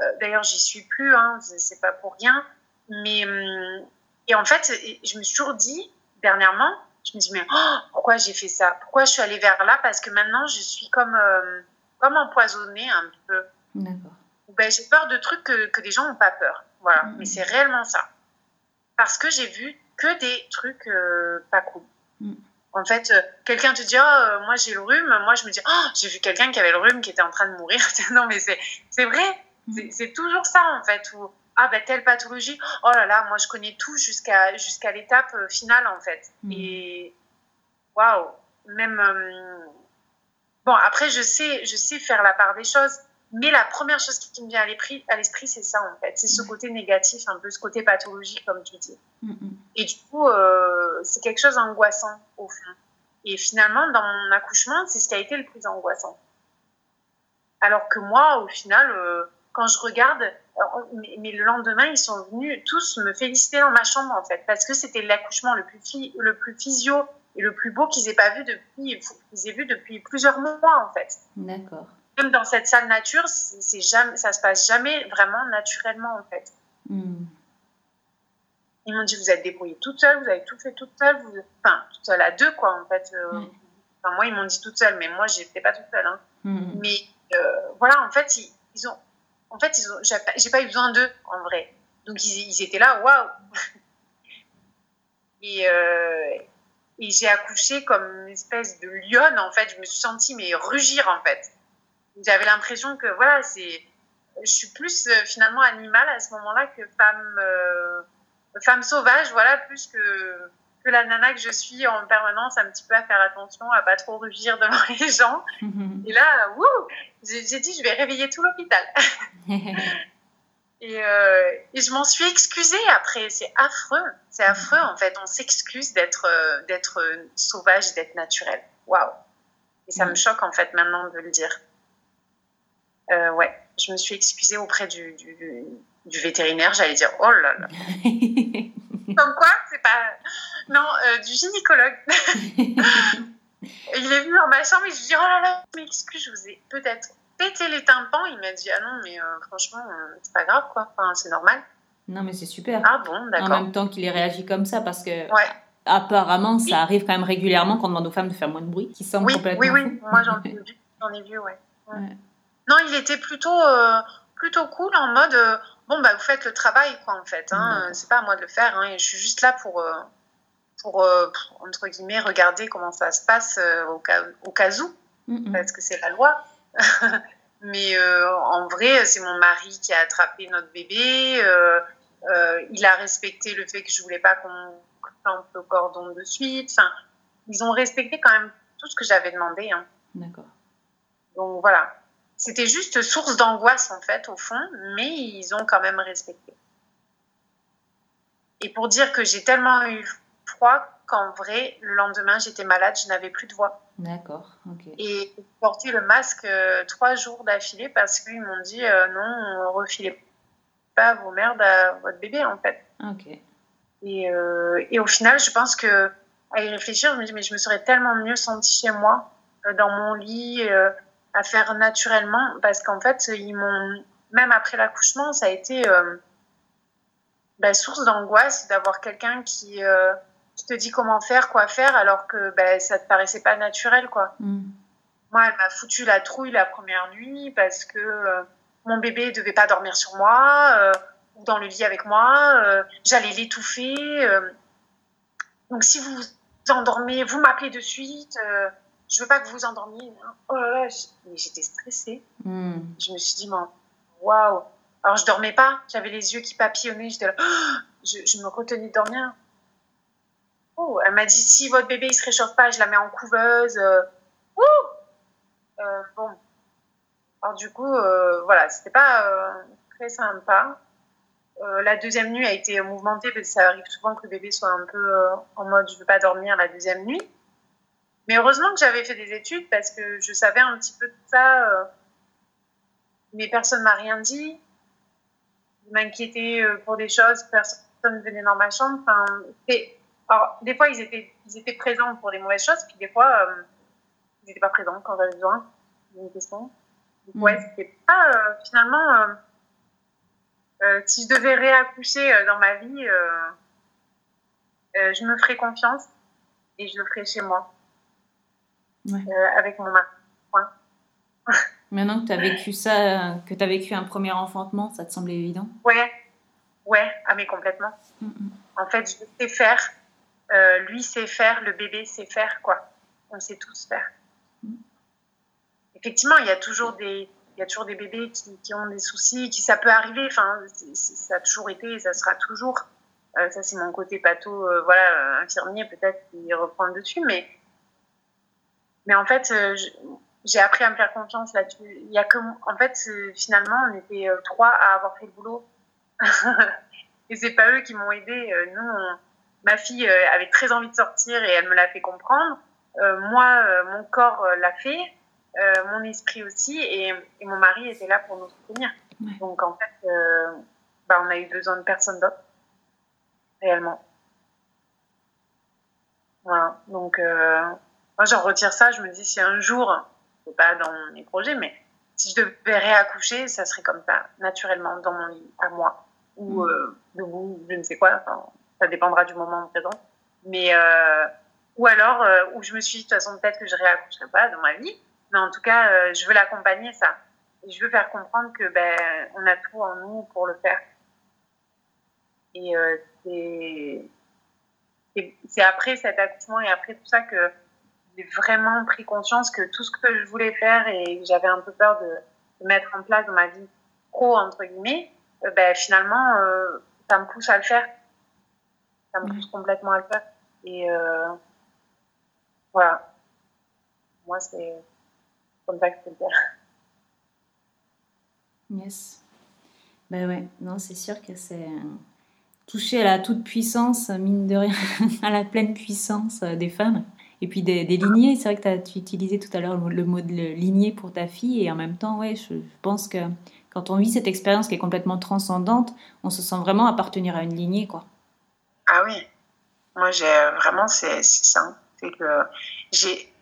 Euh, D'ailleurs, j'y suis plus, hein, c'est pas pour rien. Mais. Hum, et en fait, je me suis toujours dit, dernièrement, je me dis, mais oh, pourquoi j'ai fait ça? Pourquoi je suis allée vers là? Parce que maintenant, je suis comme, euh, comme empoisonnée un peu. D'accord. Ben, j'ai peur de trucs que, que les gens n'ont pas peur. Voilà, mm. mais c'est réellement ça. Parce que j'ai vu que des trucs euh, pas cool. Mm. En fait, euh, quelqu'un te dit, oh, moi j'ai le rhume. Moi, je me dis, oh, j'ai vu quelqu'un qui avait le rhume qui était en train de mourir. non, mais c'est vrai. Mm. C'est toujours ça, en fait. Où, ah ben telle pathologie, oh là là, moi je connais tout jusqu'à jusqu'à l'étape euh, finale en fait. Mm. Et waouh, même euh, bon après je sais je sais faire la part des choses, mais la première chose qui me vient à l'esprit c'est ça en fait, c'est ce mm. côté négatif, un peu ce côté pathologique comme tu dis. Mm, Et du coup euh, c'est quelque chose d'angoissant au fond. Et finalement dans mon accouchement c'est ce qui a été le plus angoissant. Alors que moi au final quand je regarde, mais, le lendemain, ils sont venus tous me féliciter dans ma chambre, en fait, parce que c'était l'accouchement le plus, le plus physio et le plus beau qu'ils aient pas vu depuis, qu'ils aient vu depuis plusieurs mois, en fait. D'accord. Comme dans cette salle nature, c'est jamais, ça se passe jamais vraiment naturellement, en fait. Hmm. Ils m'ont dit, vous êtes débrouillée toute seule, vous avez tout fait toute seule, vous... enfin, toute seule à deux, quoi, en fait. Euh, enfin, moi, ils m'ont dit toute seule, mais moi, j'étais pas toute seule. Hein. Hmm. Mais euh, voilà, en fait, ils ont, en fait, ils ont, j'ai pas eu besoin d'eux en vrai. Donc ils, étaient là, waouh. Et, euh, et j'ai accouché comme une espèce de lionne en fait. Je me suis sentie mais rugir en fait. J'avais l'impression que voilà, c'est, je suis plus euh, finalement animale à ce moment-là que femme, euh, femme sauvage, voilà, plus que que la nana que je suis en permanence un petit peu à faire attention, à pas trop rugir devant les gens. Et là, j'ai dit, je vais réveiller tout l'hôpital. et, euh, et, je m'en suis excusée après. C'est affreux. C'est affreux, en fait. On s'excuse d'être euh, d'être sauvage, d'être naturel. Waouh. Et ça me choque, en fait, maintenant de le dire. Euh, ouais, je me suis excusée auprès du, du, du vétérinaire. J'allais dire, oh là là. Comme quoi, c'est pas. Non, euh, du gynécologue. il est venu dans ma chambre et je lui ai dit Oh là là, mais excuse, je vous ai peut-être pété les tympans. Il m'a dit Ah non, mais euh, franchement, c'est pas grave, quoi. Enfin, c'est normal. Non, mais c'est super. Ah bon, d'accord. En même temps qu'il ait réagi comme ça, parce que. Ouais. Apparemment, ça arrive quand même régulièrement qu'on demande aux femmes de faire moins de bruit, qui semble oui, complètement. Oui, oui, moi j'en ai vu, j'en ai vu, ouais. Non, il était plutôt, plutôt cool en mode bon, bah, vous faites le travail, quoi, en fait. Hein. C'est pas à moi de le faire. Hein, et je suis juste là pour, euh, pour, euh, entre guillemets, regarder comment ça se passe euh, au, cas, au cas où, parce que c'est la loi. Mais en vrai, c'est mon mari qui a attrapé notre bébé. il a respecté le fait que je voulais pas qu'on coupe le cordon de suite. Enfin, ils ont respecté quand même tout ce que j'avais demandé. Hein. D'accord. Donc voilà. C'était juste source d'angoisse en fait au fond, mais ils ont quand même respecté. Et pour dire que j'ai tellement eu froid qu'en vrai, le lendemain, j'étais malade, je n'avais plus de voix. D'accord, ok. Et j'ai porté le masque euh, trois jours d'affilée parce qu'ils m'ont dit euh, non, refilez pas vos merdes à votre bébé en fait. Ok. Et, euh, et, au final, je pense que à y réfléchir, je me dis mais je me serais tellement mieux sentie chez moi, dans mon lit à faire naturellement parce qu'en fait, ils m'ont, même après l'accouchement, ça a été euh, bah, source d'angoisse d'avoir quelqu'un qui, euh, qui, te dit comment faire, quoi faire, alors que bah, ça te paraissait pas naturel, quoi. Mm. Moi, elle m'a foutu la trouille la première nuit parce que euh, mon bébé devait pas dormir sur moi ou dans le lit avec moi, j'allais l'étouffer. donc si vous vous endormez, vous m'appelez de suite je veux pas que vous vous endormiez. Hein. Oh là là, mais j'étais stressée. Hmm. Je me suis dit, waouh. Alors je dormais pas, j'avais les yeux qui papillonnaient, j'étais là, je, me retenais de dormir. Oh, elle m'a dit, si votre bébé il se réchauffe pas, je la mets en couveuse. Euh, euh, bon. Alors du coup, euh, voilà, c'était pas très sympa. la deuxième nuit a été mouvementée parce que ça arrive souvent que le bébé soit un peu en mode je veux pas dormir la deuxième nuit. Mais heureusement que j'avais fait des études parce que je savais un petit peu tout ça. Euh, mais personne m'a rien dit. Je m'inquiétais euh, pour des choses, personne ne venait dans ma chambre. Enfin, alors, des fois, ils étaient, ils étaient présents pour des mauvaises choses, puis des fois, euh, ils n'étaient pas présents quand j'avais besoin d'une question. Donc, ouais, mm. c'était pas finalement. si je devais réaccoucher dans ma vie, je me ferais confiance et je le ferais chez moi. Euh, avec mon mari. Maintenant que tu as vécu ça, que tu as vécu un premier enfantement, ça te semble évident? Ouais, ouais, ah mais complètement. En fait, je sais faire, euh, lui sait faire, le bébé sait faire, quoi. On sait tous faire. Mm. Effectivement, il y a toujours des, il y a toujours des bébés qui, qui, ont des soucis, qui ça peut arriver. Enfin, ça a toujours été et ça sera toujours. Euh, ça, c'est mon côté pato, voilà, infirmier peut-être qui reprend le dessus, mais mais en fait, euh, j'ai appris à me faire confiance là-dessus. Il y a que, en fait, euh, finalement, on était euh, trois à avoir fait le boulot. et c'est pas eux qui m'ont aidé. Nous, ma fille avait très envie de sortir et elle me l'a fait comprendre. moi, mon corps l'a fait, mon esprit aussi, et, mon mari était là pour nous soutenir. Donc en fait, bah, on a eu besoin de personne d'autre, réellement. Voilà. Donc moi, j'en retire ça. Je me dis, si un jour, c'est pas dans mes projets, mais si je devais réaccoucher, ça serait comme ça, naturellement, dans mon lit, à moi. Ou mm. euh, debout, je ne sais quoi. Enfin, ça dépendra du moment présent. Mais, euh, ou alors, euh, où je me suis dit, de toute façon, peut-être que je réaccoucherai pas dans ma vie. Mais en tout cas, euh, je veux l'accompagner, ça. Et je veux faire comprendre que, ben, on a tout en nous pour le faire. Et c'est après cet accouchement et après tout ça que j'ai vraiment pris conscience que tout ce que je voulais faire et que j'avais un peu peur de, mettre en place dans ma vie pro, entre guillemets, euh, ben, finalement, euh, ça me pousse à le faire. Ça me pousse complètement à le faire. Et euh, voilà. Moi, c'est comme ça que je peux le dire. Yes. Ben ouais, non, c'est sûr que c'est toucher à la toute puissance, mine de rien, à la pleine puissance des femmes et puis des, lignées. C'est vrai que as, tu utilisais tout à l'heure le, mot de lignée pour ta fille. Et en même temps, ouais, je, pense que quand on vit cette expérience qui est complètement transcendante, on se sent vraiment appartenir à une lignée. quoi. Ah oui. Moi, j'ai vraiment, c'est ça. C'est que j'ai.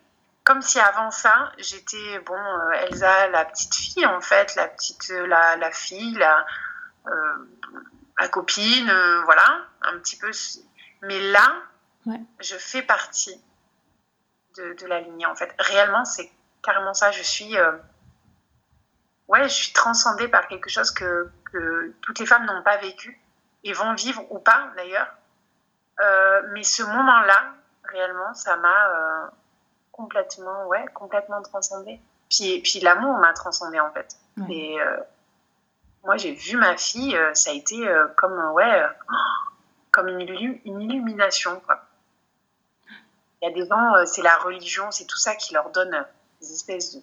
Comme si avant ça, j'étais, bon, euh, Elsa, la petite fille, en fait, la petite, la, la fille, la, la copine, voilà, un petit peu. Mais là, je fais partie de, de, la lignée, en fait. Réellement, c'est carrément ça. Je suis ouais, je suis transcendée par quelque chose que, que toutes les femmes n'ont pas vécu et vont vivre ou pas d'ailleurs. Euh, mais ce moment-là, réellement, ça m'a euh, complètement, ouais, complètement transcendée. Puis, puis l'amour m'a transcendée en fait. Et euh, moi, j'ai vu ma fille, ça a été comme, ouais, comme une, une illumination, quoi. Il y a des gens, c'est la religion, c'est tout ça qui leur donne des espèces de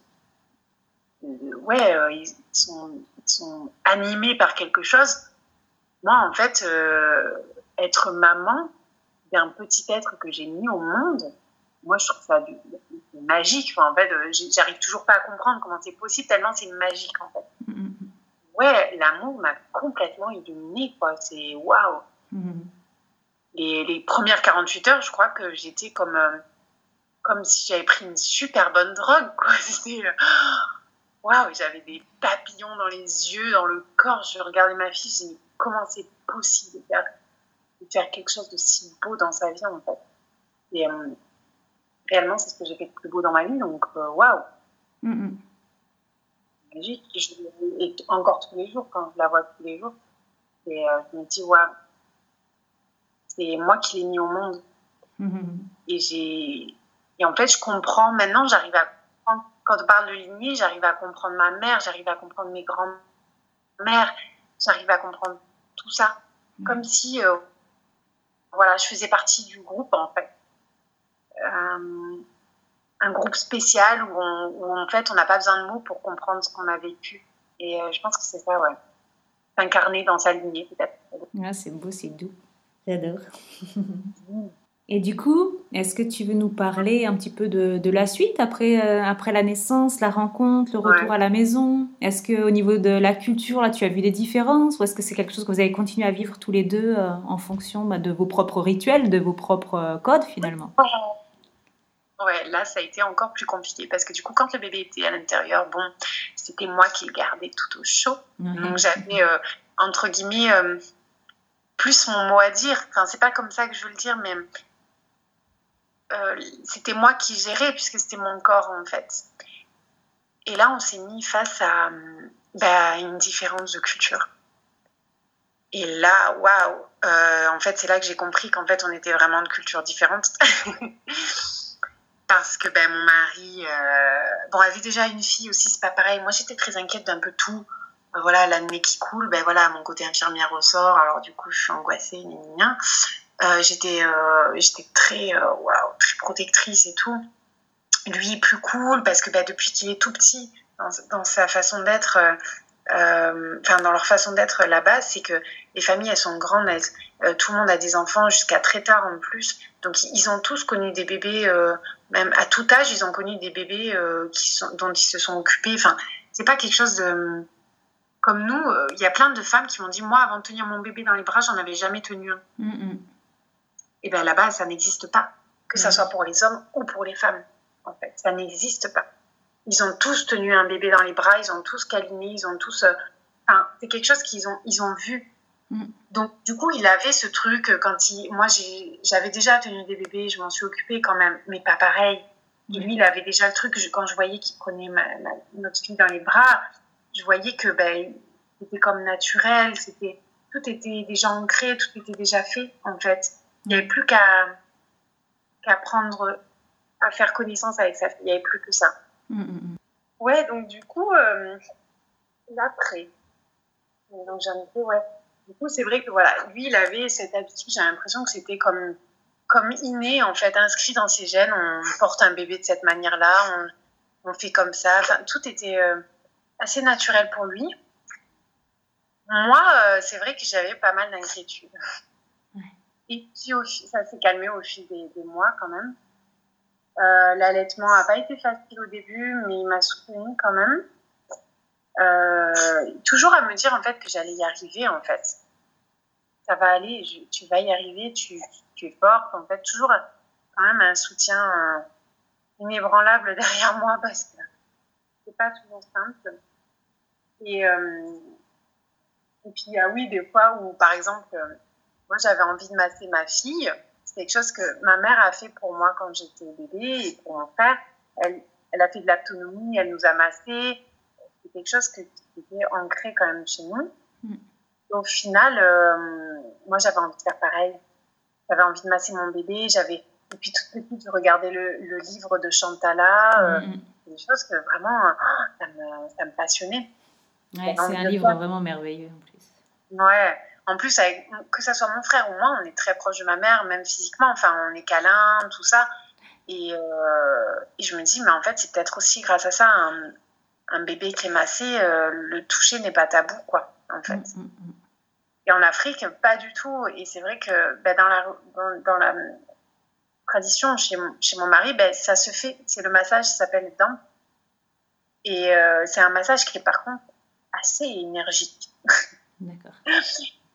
ouais, euh, ils sont, sont, animés par quelque chose. Moi, en fait, euh, être maman d'un petit être que j'ai mis au monde, moi, je trouve ça magique. Enfin, en fait, euh, j'arrive toujours pas à comprendre comment c'est possible, tellement c'est magique, en fait. Mm-hmm. Ouais, l'amour m'a complètement illuminée, quoi. C'est waouh! Mm-hmm. Les, les, premières 48 heures, je crois que j'étais comme, comme si j'avais pris une super bonne drogue. C'était waouh, j'avais des papillons dans les yeux, dans le corps. Je regardais ma fille, je me comment c'est possible de faire, de faire, quelque chose de si beau dans sa vie, en fait. Et euh, réellement, c'est ce que j'ai fait de plus beau dans ma vie, donc euh, waouh. Magique. Et, encore tous les jours, quand je la vois tous les jours, et, euh, je me dis, waouh, c'est moi qui l'ai mis au monde. Mm-hmm. Et j'ai. Et en fait, je comprends, maintenant, j'arrive à quand on parle de lignée, j'arrive à comprendre ma mère, j'arrive à comprendre mes grands-mères, j'arrive à comprendre tout ça. Mm. Comme si, euh, voilà, je faisais partie du groupe, en fait. Euh, un groupe spécial où, en fait, on n'a pas besoin de mots pour comprendre ce qu'on a vécu. Et euh, je pense que c'est ça, ouais. S'incarner dans sa lignée, peut-être. Ah, c'est beau, c'est doux. J'adore. Et du coup, est-ce que tu veux nous parler un petit peu de, de la suite après, euh, après la naissance, la rencontre, le retour à la maison? Est-ce qu'au niveau de la culture, là, tu as vu des différences Ou est-ce que c'est quelque chose que vous avez continué à vivre tous les deux euh, en fonction bah, de vos propres rituels, de vos propres euh, codes finalement? Ouais, là, ça a été encore plus compliqué parce que du coup, quand le bébé était à l'intérieur, bon, c'était moi qui le gardais tout au chaud. Donc j'avais, entre guillemets, plus mon mot à dire. Enfin, c'est pas comme ça que je veux le dire, mais euh, c'était moi qui gérais puisque c'était mon corps en fait. Et là, on s'est mis face à bah, une différence de culture. Et là, waouh euh, En fait, c'est là que j'ai compris qu'en fait, on était vraiment de cultures différentes. Parce que ben, mon mari, euh, bon, avait déjà une fille aussi, c'est pas pareil. Moi, j'étais très inquiète d'un peu tout. Voilà, l'année qui coule, ben voilà, mon côté infirmière ressort. Alors, du coup, je suis angoissée, gna, euh, j'étais euh, j'étais très, euh, wow, très protectrice et tout. Lui, plus cool, parce que bah, depuis qu'il est tout petit, dans, sa façon d'être, enfin dans leur façon d'être là-bas, c'est que les familles, elles sont grandes, tout le monde a des enfants jusqu'à très tard en plus. Donc ils ont tous connu des bébés, même à tout âge, ils ont connu des bébés qui sont, dont ils se sont occupés. Enfin, c'est pas quelque chose de comme nous. Il y a plein de femmes qui m'ont dit moi, avant de tenir mon bébé dans les bras, j'en avais jamais tenu un. Mm, mm et eh bien là-bas, ça n'existe pas. Que ce soit pour les hommes ou pour les femmes, en fait. Ça n'existe pas. Ils ont tous tenu un bébé dans les bras, ils ont tous câliné, ils ont tous. Euh, enfin, c'est quelque chose qu'ils ont, ils ont vu. Mm. Donc, du coup, il avait ce truc euh, quand il. Moi, j'avais déjà tenu des bébés, je m'en suis occupée quand même, mais pas pareil. Et lui, il avait déjà le truc. quand je voyais qu'il prenait ma, notre fille dans les bras, je voyais que ben, c'était comme naturel, c'était tout était déjà ancré, tout était déjà fait, en fait. Il n'y avait plus qu'à apprendre à faire connaissance avec sa fille. Il n'y avait plus que ça. Mm, mm, mm. Ouais, donc du coup, euh, l'après. Donc j'en étais, ouais. Du coup, c'est vrai que voilà, lui, il avait cette habitude, j'ai l'impression que c'était comme, comme inné, en fait, inscrit dans ses gènes. On porte un bébé de cette manière-là, on, on, fait comme ça. Enfin, tout était euh, assez naturel pour lui. Moi, euh, c'est vrai que j'avais pas mal d'inquiétudes. Et puis ça s'est calmé au fil des, mois quand même. Euh, L'allaitement n'a pas été facile au début, mais il m'a soutenu quand même. Euh, toujours à me dire en fait que j'allais y arriver en fait. ça va aller, tu vas y arriver, tu, tu, es forte. En fait, toujours quand même un soutien inébranlable derrière moi parce que c'est pas toujours simple. Et, euh, et puis, ah oui, des fois où, par exemple, euh, moi j'avais envie de masser ma fille, c'est quelque chose que ma mère a fait pour moi quand j'étais bébé et pour mon frère. Elle, elle a fait de l'autonomie, elle nous a massé. C'est quelque chose qui était ancré quand même chez nous. Mm. Au final, euh, moi j'avais envie de faire pareil. J'avais envie de masser mon bébé. J'avais depuis toute petite, je regardais le, le livre de Chantala. Mm, mm. des choses que vraiment, oh, ça, me, ça me passionnait. Ouais, c'est un livre vraiment merveilleux en plus. Ouais. En plus, avec, que ce soit mon frère ou moi, on est très proche de ma mère, même physiquement. Enfin, on est câlin, tout ça. Et, euh, et, je me dis, mais en fait, c'est peut-être aussi grâce à ça, un, un bébé qui est massé, euh, le toucher n'est pas tabou, quoi, en fait. Mm, mm, mm. Et en Afrique, pas du tout. Et c'est vrai que ben, dans, la, dans, dans, la tradition chez, chez mon mari, ben, ça se fait. C'est le massage, ça s'appelle dents. Et euh, c'est un massage qui est par contre assez énergique. D'accord.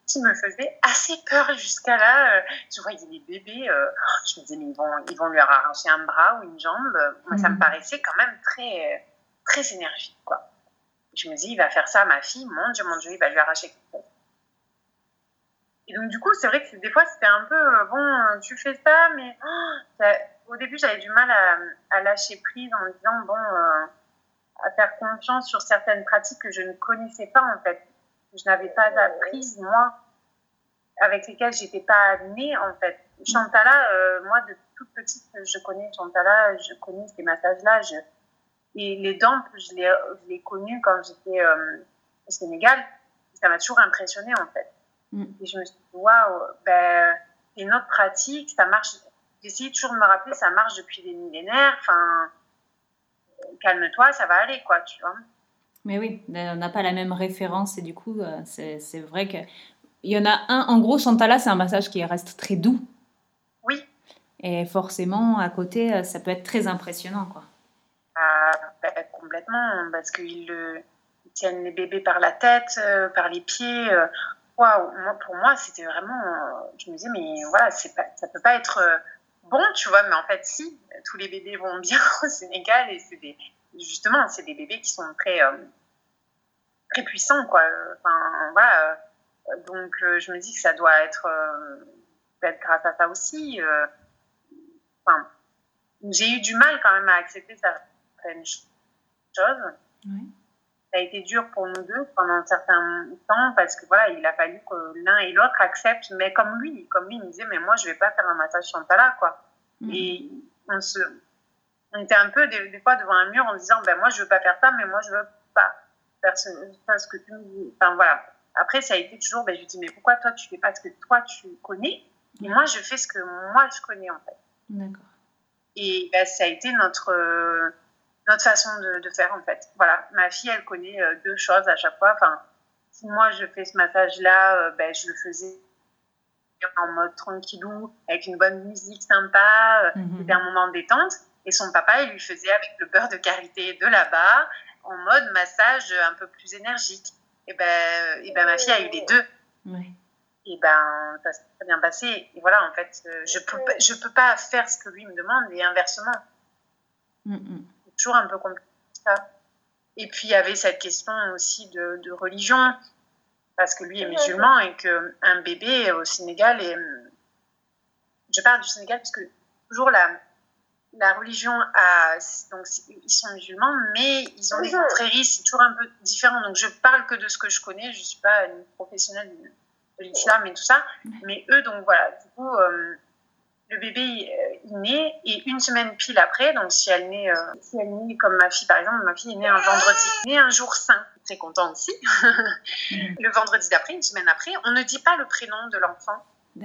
qui me faisait assez peur jusqu'à là. Euh, je voyais les bébés, euh, je me disais, mais ils vont, ils vont lui arracher un bras ou une jambe. Moi, ça me mhm. paraissait quand même très, très énergique, quoi. Je me dis, il va faire ça à ma fille, mon Dieu, mon Dieu, il va lui arracher quelque chose. Et donc, du coup, c'est vrai que des fois, c'était un peu, bon, tu fais ça, mais oh, au début, j'avais du mal à, à, lâcher prise en me disant, bon, à faire confiance sur certaines pratiques que je ne connaissais pas en fait. Je n'avais pas appris moi, avec lesquelles j'étais pas née en fait. Chantala, euh, moi de toute petite, je connais Chantala, je connais ces massages-là. Et les dents, je les, je les quand j'étais euh, au Sénégal. Ça m'a toujours impressionnée en fait. Mm. Et je me suis dit, waouh, ben, c'est une autre pratique, ça marche. J'essayais toujours de me rappeler, ça marche depuis des millénaires. Enfin, calme-toi, ça va aller, quoi, tu vois. Mais oui, on n'a pas la même référence et du coup, euh, c'est vrai que il y en a un. En gros, Chantala, c'est un massage qui reste très doux. Oui. Et forcément, à côté, euh, ça peut être très impressionnant, quoi. Ah, ben, complètement, parce qu'ils tiennent les bébés par la tête, euh, par les pieds. Waouh, pour moi, c'était vraiment. je me disais, mais voilà, pas, ça peut pas être bon, tu vois, mais en fait, si, tous les bébés vont bien au Sénégal et c'est des, justement, c'est des bébés qui sont très, euh, très puissants, quoi. Enfin, voilà. Donc, euh, je me dis que ça doit être, euh, être grâce à ça aussi. Enfin, j'ai eu du mal quand même à accepter certaines choses. Ça a été dur pour nous deux pendant un certain temps parce que voilà, il a fallu que l'un et l'autre acceptent, mais comme lui, comme lui, il me disait, mais moi, je vais pas faire un massage Chantala, quoi. Mm. Et on se, on était un peu des, fois devant un mur en disant, ben moi je veux pas faire ça, mais moi je veux pas faire ce, ce que tu me dis. Enfin voilà. Après, ça a été toujours, ben, je lui dis, mais pourquoi toi tu fais pas ce que toi tu connais? Et moi je fais ce que moi je connais en fait. D'accord. Et ben, ça a été notre, notre façon de, de, faire en fait. Voilà, ma fille elle connaît euh, deux choses à chaque fois. Enfin, si moi je fais ce massage là, euh, ben, je le faisais en mode tranquillou, avec une bonne musique sympa. Mhm. C'était un moment de détente. Et son papa, il lui faisait avec le beurre de karité de là-bas, en mode massage un peu plus énergique. Et ben, et ben ma fille a eu les deux. Et ben, ça s'est très bien passé. Et voilà, en fait, je peux, je peux pas faire ce que lui me demande et inversement. Mm, C'est toujours un peu compliqué ça. Et puis, il y avait cette question aussi de, de religion parce que lui est musulman et qu'un bébé au Sénégal est. Je parle du Sénégal parce que toujours la, la religion a. Donc, ils sont musulmans, mais ils ont des confréries, c'est toujours un peu différent. Donc, je parle que de ce que je connais, je ne suis pas une professionnelle de l'islam et tout ça. Mais eux, donc voilà, du coup, euh, le bébé euh, il naît et une semaine pile après, donc si elle naît, euh, si elle naît comme ma fille par exemple, ma fille est née un vendredi, née un jour saint, très contente aussi. Le vendredi d'après, une semaine après, on ne dit pas le prénom de l'enfant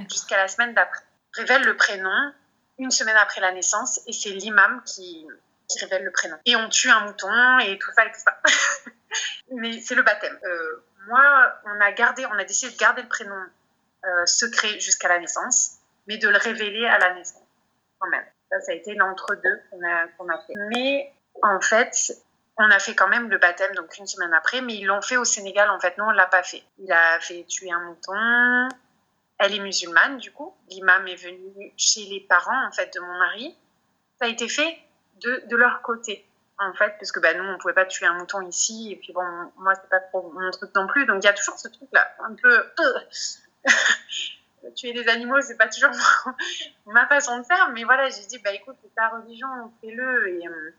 jusqu'à la semaine d'après. Révèle le prénom une semaine après la naissance et c'est l'imam qui, qui révèle le prénom. Et on tue un mouton et tout ça et tout ça. Mais c'est le baptême. Euh, moi, on a gardé, on a décidé de garder le prénom secret jusqu'à la naissance mais de le révéler à la naissance quand même. Ça, ça a été l'entre-deux qu'on a, qu'on a fait. Mais en fait, on a fait quand même le baptême, donc une semaine après, mais ils l'ont fait au Sénégal, en fait. Nous, on l'a pas fait. Il a fait tuer un mouton, elle est musulmane, du coup. L'imam est venu chez les parents, en fait, de mon mari. Ça a été fait de, de leur côté, en fait, parce que bah, nous, on pouvait pas tuer un mouton ici. Et puis bon, moi, c'est pas trop mon truc non plus. Donc, il y a toujours ce truc-là, un peu... Tuer des animaux, c'est pas toujours ma façon de faire. Mais voilà, j'ai dit, bah écoute, c'est ta religion, fais-le. Et, euh,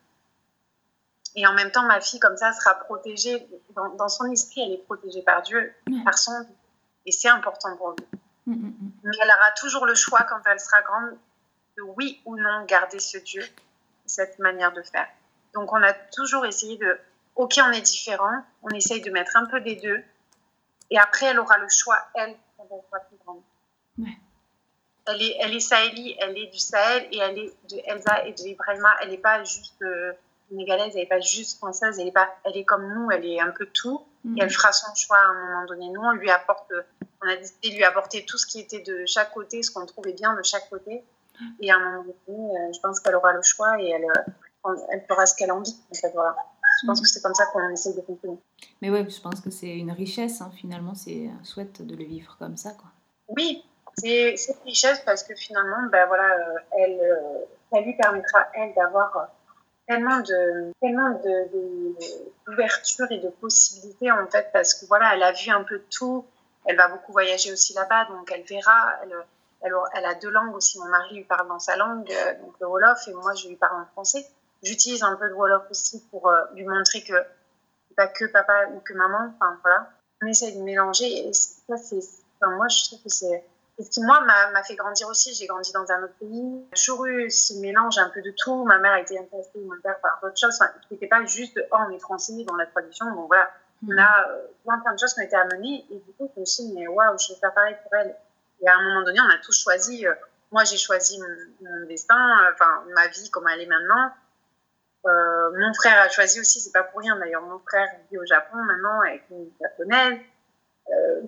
et en même temps, ma fille, comme ça, sera protégée. Dans, dans son esprit, elle est protégée par Dieu, par son Et c'est important pour lui. Mm, mm, mm. Mais elle aura toujours le choix, quand elle sera grande, de oui ou non garder ce Dieu, cette manière de faire. Donc, on a toujours essayé de, ok, on est différent, on essaye de mettre un peu des deux. Et après, elle aura le choix, elle, quand elle sera plus grande. Elle est, elle est Saheli, elle est du Sahel et elle est de Elsa et de Ibrahima. Elle n'est pas juste euh, sénégalaise, elle n'est pas juste française, elle est, pas, elle est comme nous, elle est un peu tout. Et elle mhm. fera son choix à un moment donné. Nous, on lui apporte, on a décidé de lui apporter tout ce qui était de chaque côté, ce qu'on trouvait bien de chaque côté. Et à un moment donné, euh, je pense qu'elle aura le choix et elle, euh, elle fera ce qu'elle a envie. En voilà. Je pense mhm. que c'est comme ça qu'on essaie de fonctionner. Mais ouais, je pense que c'est une richesse, hein, finalement, c'est chouette de le vivre comme ça. Quoi. Oui, c'est richesse parce que finalement, ben voilà, euh, elle, ça lui permettra, elle, d'avoir tellement de tellement d'ouverture et de possibilités en fait parce que voilà elle a vu un peu de tout. Elle va beaucoup voyager aussi là-bas donc elle verra. Elle, elle, a deux langues aussi. Mon mari lui parle dans sa langue euh, donc le wolof et moi je lui parle en français. J'utilise un peu de wolof aussi pour euh, lui montrer que pas que papa ou que maman enfin voilà. On essaie de mélanger et ça c'est moi je trouve que c'est ce qui, moi, m'a fait grandir aussi. J'ai grandi dans un autre pays. J'ai toujours eu ce mélange un peu de tout. Ma mère a été intéressée, mon père, par d'autres choses. Enfin, qui n'était pas juste, oh, on est français dans la tradition. Donc voilà, on mm. a euh, plein, plein de choses qui ont été amenées. Et du coup, je me suis dit, mais waouh, je vais faire pareil pour elle. Et à un moment donné, on a tous choisi. Euh, moi, j'ai choisi mon, destin, euh, enfin, ma vie, comment elle est maintenant. Euh, mon frère a choisi aussi, c'est pas pour rien d'ailleurs. Mon frère vit au Japon maintenant avec une japonaise. Euh,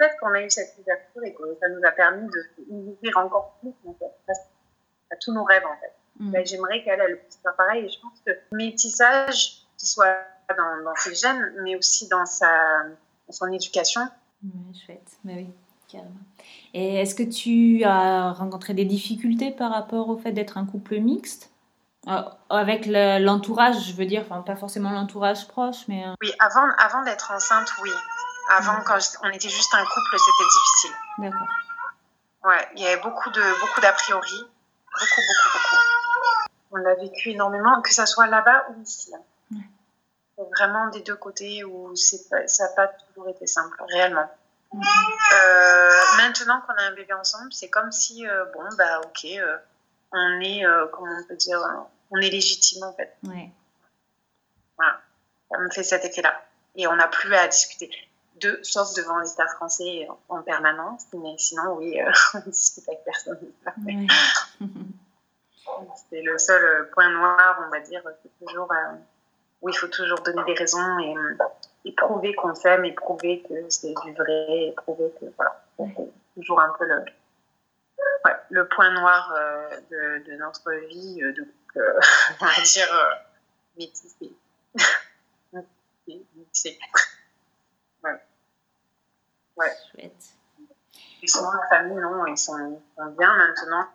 fait qu'on a eu cette ouverture et que ça nous a permis de nous ouvrir encore plus à tous nos rêves en fait. Mm. Ben, j'aimerais qu'elle elle puisse faire pareil et je pense que le métissage, qu'il soit dans, dans, ses gènes, mais aussi dans, sa, son éducation. chouette, mais oui, carrément. Et est-ce que tu as rencontré des difficultés par rapport au fait d'être un couple mixte? Euh, avec l'entourage, je veux dire, enfin pas forcément l'entourage proche, mais... Euh, oui, avant, avant d'être enceinte, oui. Avant, quand on était juste un couple, c'était difficile. D'accord. Ouais, il y avait beaucoup de beaucoup d'a priori, beaucoup, beaucoup, beaucoup. On l'a vécu énormément, que ça soit là-bas ou ici. Hein. Vraiment des deux côtés où pas, ça n'a pas toujours été simple, réellement. Euh, maintenant qu'on a un bébé ensemble, c'est comme si, euh, bon, bah ok, euh, on est, comment on peut dire, on est légitime en fait. Ouais. Voilà, ça me fait cet effet-là. Et on n'a plus à discuter sauf devant l'État français en permanence. Mais sinon, oui, euh, on discute avec personne. C'est le seul euh, point noir, on va dire, toujours, euh, où il faut toujours donner des raisons et, prouver qu'on s'aime et prouver que c'est du vrai et prouver que, voilà, c'est toujours un peu le, le point noir de, notre vie, de, on va dire, métissé. Ouais. Chouette. Et sinon, la famille, non, ils sont, bien maintenant.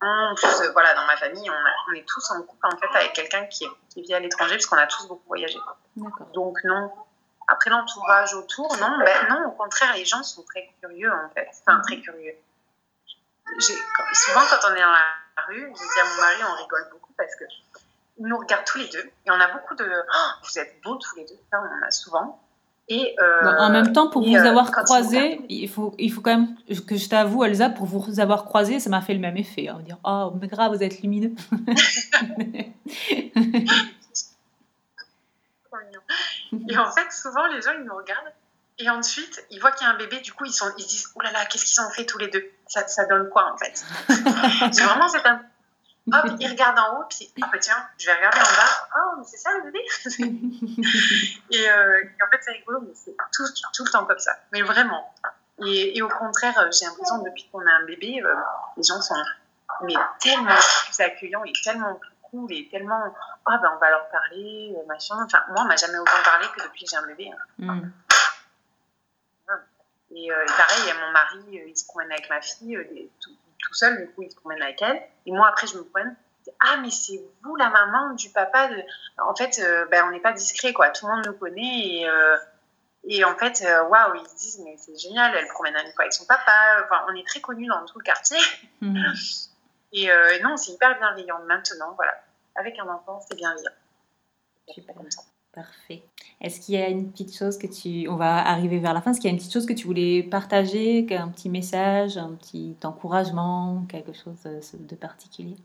En plus, euh, voilà, dans ma famille, on, on, est tous en couple en fait avec quelqu'un qui, qui vit à l'étranger parce qu'on a tous beaucoup voyagé. Donc non. Après l'entourage autour, non, ben, non, au contraire, les gens sont très curieux en fait. Enfin, très curieux. Souvent, quand on est dans la rue, je dis à mon mari, on rigole beaucoup parce que nous regardent tous les deux et on a beaucoup de oh, vous êtes beaux tous les deux. Ça, on en a souvent. Et, euh, en même temps, pour vous euh, avoir croisé, il faut, il faut quand même que je t'avoue, Elsa, pour vous avoir croisé, ça m'a fait le même effet. Hein, dire, oh, mais grave, vous êtes lumineux. et en fait, souvent, les gens, ils nous regardent. Et ensuite, ils voient qu'il y a un bébé, du coup, ils, sont, ils disent, oh là là, qu'est-ce qu'ils ont fait tous les deux? Ça, ça donne quoi, en fait? C'est vraiment cette Hop, il regarde en haut, puis ah bah tiens, je vais regarder en bas. Oh, mais c'est ça le bébé et, euh, et, en fait, c'est rigolo, mais c'est tout, tout, le temps comme ça. Mais vraiment. Et, et au contraire, euh, j'ai l'impression que depuis qu'on a un bébé, euh, les gens sont mais tellement plus accueillants et tellement plus cool et tellement ah ben on va leur parler, machin. Enfin, moi, on m'a jamais autant parlé que depuis que j'ai un bébé. Hein. Mm. Et, pareil, mon mari, il se promène avec ma fille tout, tout, seul, du coup, il se promène avec elle. Et moi, après, je me promène. Ah, mais c'est vous la maman du papa de... En fait, ben, on n'est pas discret, quoi. Tout le monde nous connaît et et en fait, euh, waouh, ils se disent, mais c'est génial, elle promène une fois avec son papa. Enfin, on est très connus dans tout le quartier. Mhm. Et euh, non, c'est hyper bienveillant. Maintenant, voilà, avec un enfant, c'est bienveillant. Super. Comme ça. Parfait. Est-ce qu'il y a une petite chose que tu... On va arriver vers la fin. Est-ce qu'il y a une petite chose que tu voulais partager Un petit message, un petit encouragement, quelque chose de particulier?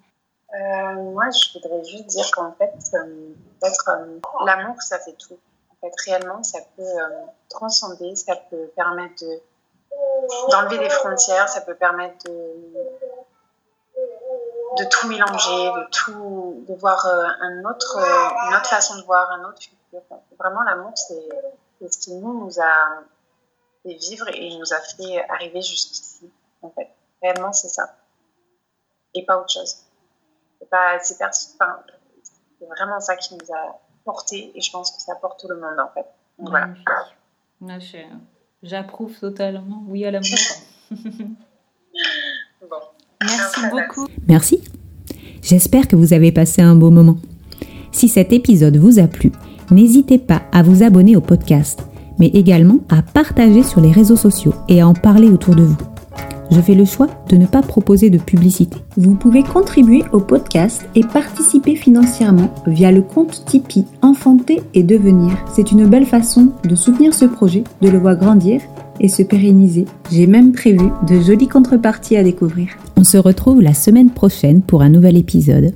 Euh, Moi, je voudrais juste dire qu'en fait, peut-être l'amour, ça fait tout fait, réellement, ça peut euh, transcender, ça peut permettre de d'enlever des frontières, ça peut permettre de, de tout mélanger, de tout, de voir euh, un autre, une autre façon de voir, un autre futur. Vraiment, l'amour, c'est ce qui nous, nous a fait vivre et nous a fait arriver jusqu'ici. En fait, réellement, c'est ça. Et pas autre chose. C'est pas, c'est vraiment ça qui nous a porter et je pense que ça porte tout le monde en fait. voilà. J'approuve totalement. Oui à l'amour. Merci beaucoup. Merci. J'espère que vous avez passé un beau moment. Si cet épisode vous a plu, n'hésitez pas à vous abonner au podcast, mais également à partager sur les réseaux sociaux et à en parler autour de vous je fais le choix de ne pas proposer de publicité. Vous pouvez contribuer au podcast et participer financièrement via le compte Tipeee Enfanter et Devenir. C'est une belle façon de soutenir ce projet, de le voir grandir et se pérenniser. J'ai même prévu de jolies contreparties à découvrir. On se retrouve la semaine prochaine pour un nouvel épisode.